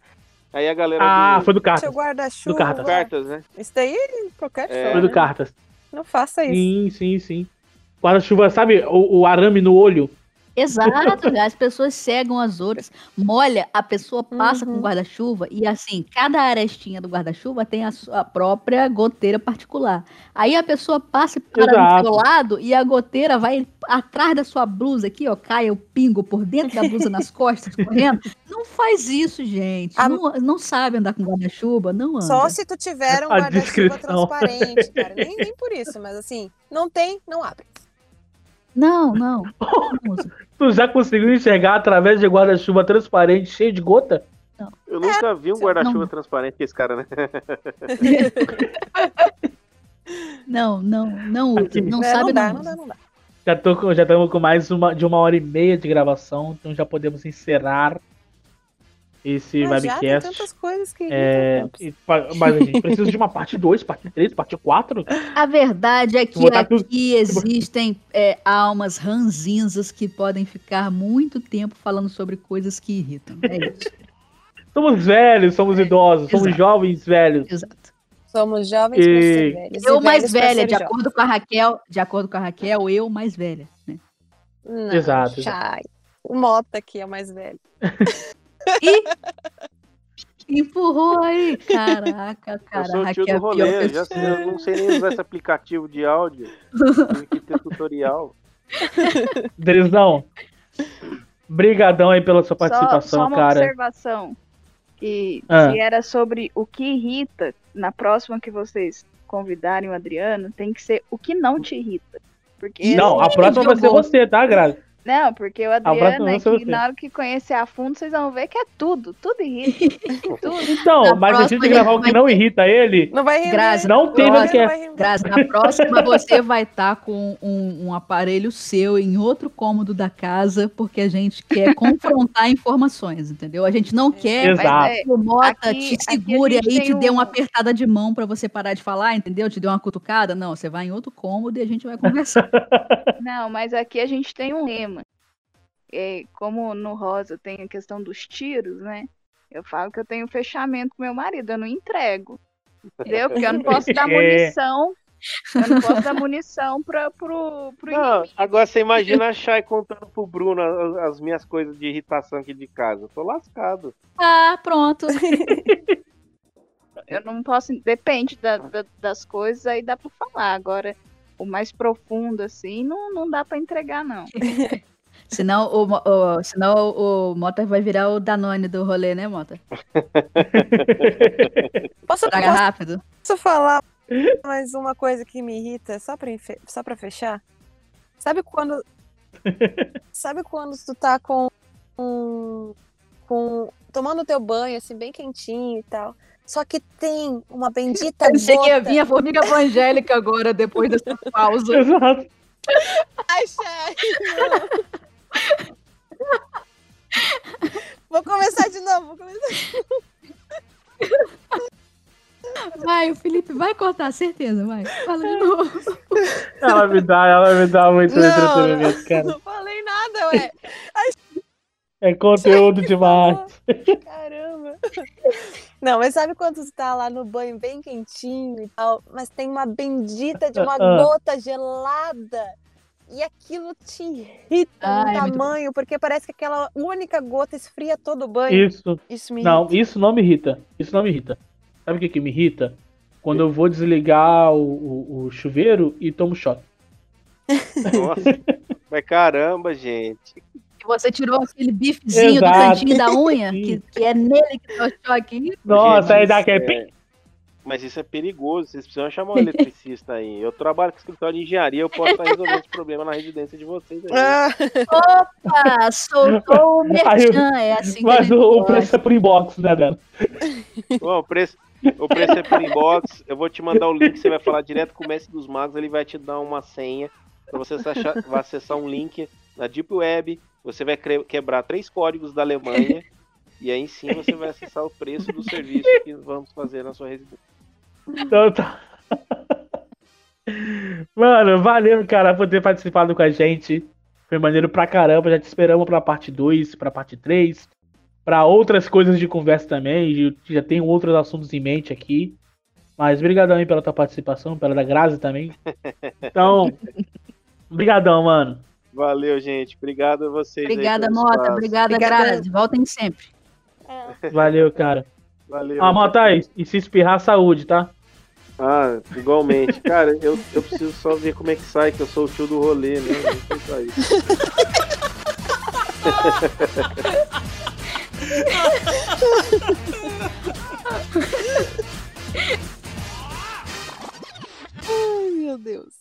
Aí a galera Ah, do foi do Seu Cartas. guarda-chuva. Do Cartas. Cartas, né? Isso daí, qualquer É. show, Foi do né? Cartas. Não faça isso. Sim, sim, sim. Guarda-chuva, sabe o, o arame no olho? Exato, as pessoas cegam as outras. Molha, a pessoa passa Uhum. com guarda-chuva e assim, cada arestinha do guarda-chuva tem a sua própria goteira particular. Aí a pessoa passa e para do seu lado e a goteira vai atrás da sua blusa aqui, ó, cai o pingo por dentro da blusa nas costas, correndo. Não faz isso, gente. A- Não, não sabe andar com guarda-chuva, não anda. Só se tu tiver um A guarda-chuva transparente, cara. Nem, nem por isso, mas assim, não tem, não abre. Não, não. não usa. Tu já conseguiu enxergar através de guarda-chuva transparente cheio de gota? Eu nunca vi um Sim. guarda-chuva Não. transparente com esse cara, né? Não, não, não. Aqui. Não É, sabe, não dá, não não dá, não dá. Já, tô já estamos com mais uma, de uma hora e meia de gravação, então já podemos encerrar esse Mas já tem webcast. tantas coisas que. É, e mas a gente precisa de uma parte 2, parte 3, parte 4. A verdade é que botar tudo- aqui existem é, almas ranzinzas que podem ficar muito tempo falando sobre coisas que irritam. É isso. Somos velhos, somos idosos, somos exato. jovens velhos. Exato. Somos jovens E- velhos. e Eu mais velhos pra velha, de jovens. acordo com a Raquel, de acordo com a Raquel, eu mais velha, né? Não, Exato, Chay. O Mota aqui é o mais velho. Ih! Empurrou aí. Caraca, Eu cara. sou o tio do a pior rolê, eu, já eu não sei nem usar esse aplicativo de áudio. Tive que ter tutorial. Drizão, brigadão aí pela sua Só, participação, só uma cara. observação. Que Ah. se era sobre o que irrita, na próxima que vocês convidarem o Adriano, tem que ser o que não te irrita. Porque Não, a próxima vai ser você, tá, Grazi? Não, porque o Adriano é na hora que conhecer a fundo, vocês vão ver que é tudo, tudo irrita. tudo. Então, Na mas a gente próxima tem que gravar o que não irrita ele. Não vai. Grazi, Não tem mais que é. Grazi, na próxima você vai estar com um, um aparelho seu em outro cômodo da casa, porque a gente quer confrontar informações, entendeu? A gente não quer Exato. Que o Mota Aqui- te segure aí e te dê um- uma apertada de mão pra você parar de falar, entendeu? Te dê uma cutucada. Não, você vai em outro cômodo e a gente vai conversar. Não, mas aqui a gente tem um lema. É, como no Rosa tem a questão dos tiros, né? Eu falo que eu tenho fechamento com meu marido, eu não entrego. Entendeu? Porque eu não posso dar É. munição. Eu não posso dar munição pra, pro, pro Não, agora você imagina a Chay contando pro Bruno as, as minhas coisas de irritação aqui de casa. Eu tô lascado. ah, pronto. Eu não posso. Depende da- da- das coisas, aí dá pra falar. Agora, o mais profundo, assim, não, não dá pra entregar, não. Senão o, o- senão o Mota vai virar o Danone do rolê, né, Mota? Posso, Traga posso, rápido. posso falar mais uma coisa que me irrita, só pra, só pra fechar? Sabe quando. sabe quando tu tá com. com, com tomando teu banho, assim, bem quentinho e tal. Só que tem uma bendita Eu pensei que ia vir a formiga evangélica agora, depois dessa pausa. Exato. Ai, Chay, Vou começar de novo. Vou começar. Vai, o Felipe vai cortar, certeza, vai. Fala de novo. Ela me dá, ela me dá muito Não, entretenimento, cara. Não falei nada, ué. É conteúdo demais. Caramba. Não, mas sabe quando tu tá lá no banho bem quentinho e tal, mas tem uma bendita de uma Ah. gota gelada e aquilo te irrita Ah, no é muito tamanho, porque parece que aquela única gota esfria todo o banho. Isso. Isso me Não, irrita. isso não me irrita. Isso não me irrita. Sabe o que, que me irrita? Quando eu vou desligar o, o- o chuveiro e tomo choque. Nossa. Mas caramba, gente. Você tirou aquele bifezinho do Exato. cantinho da unha, que, que é nele que tá o choque. Nossa, Gente, aí dá aquele. é- Mas isso é perigoso, vocês precisam chamar um eletricista aí. Eu trabalho com escritório de engenharia, eu posso estar resolvendo esse problema na residência de vocês aí. Ah, Opa, soltou o merchan, é assim Mas o, o preço é por inbox, né, Dana? Bom, o preço, o preço é por inbox. Eu vou te mandar o link, você vai falar direto com o Mestre dos Magos, ele vai te dar uma senha para você acessar, vai acessar um link na Deep Web. Você vai quebrar três códigos da Alemanha e aí sim você vai acessar o preço do serviço que vamos fazer na sua residência. Então tá. Mano, valeu, cara, por ter participado com a gente. Foi maneiro pra caramba. Já te esperamos pra parte 2, pra parte 3, pra outras coisas de conversa também. Já tenho outros assuntos em mente aqui. Mas brigadão aí pela tua participação, pela da Grazi também. Então, brigadão, mano. Valeu, gente. Obrigado a vocês. Obrigada, Mota. Obrigada, Obrigada. Grazi. Voltem sempre. Valeu, cara. Valeu. Ah, Mota, aí, e se espirrar, saúde, tá? Ah, igualmente. Cara, eu, eu preciso só ver como é que sai, que eu sou o tio do rolê, né? Não sei. Ai, meu Deus.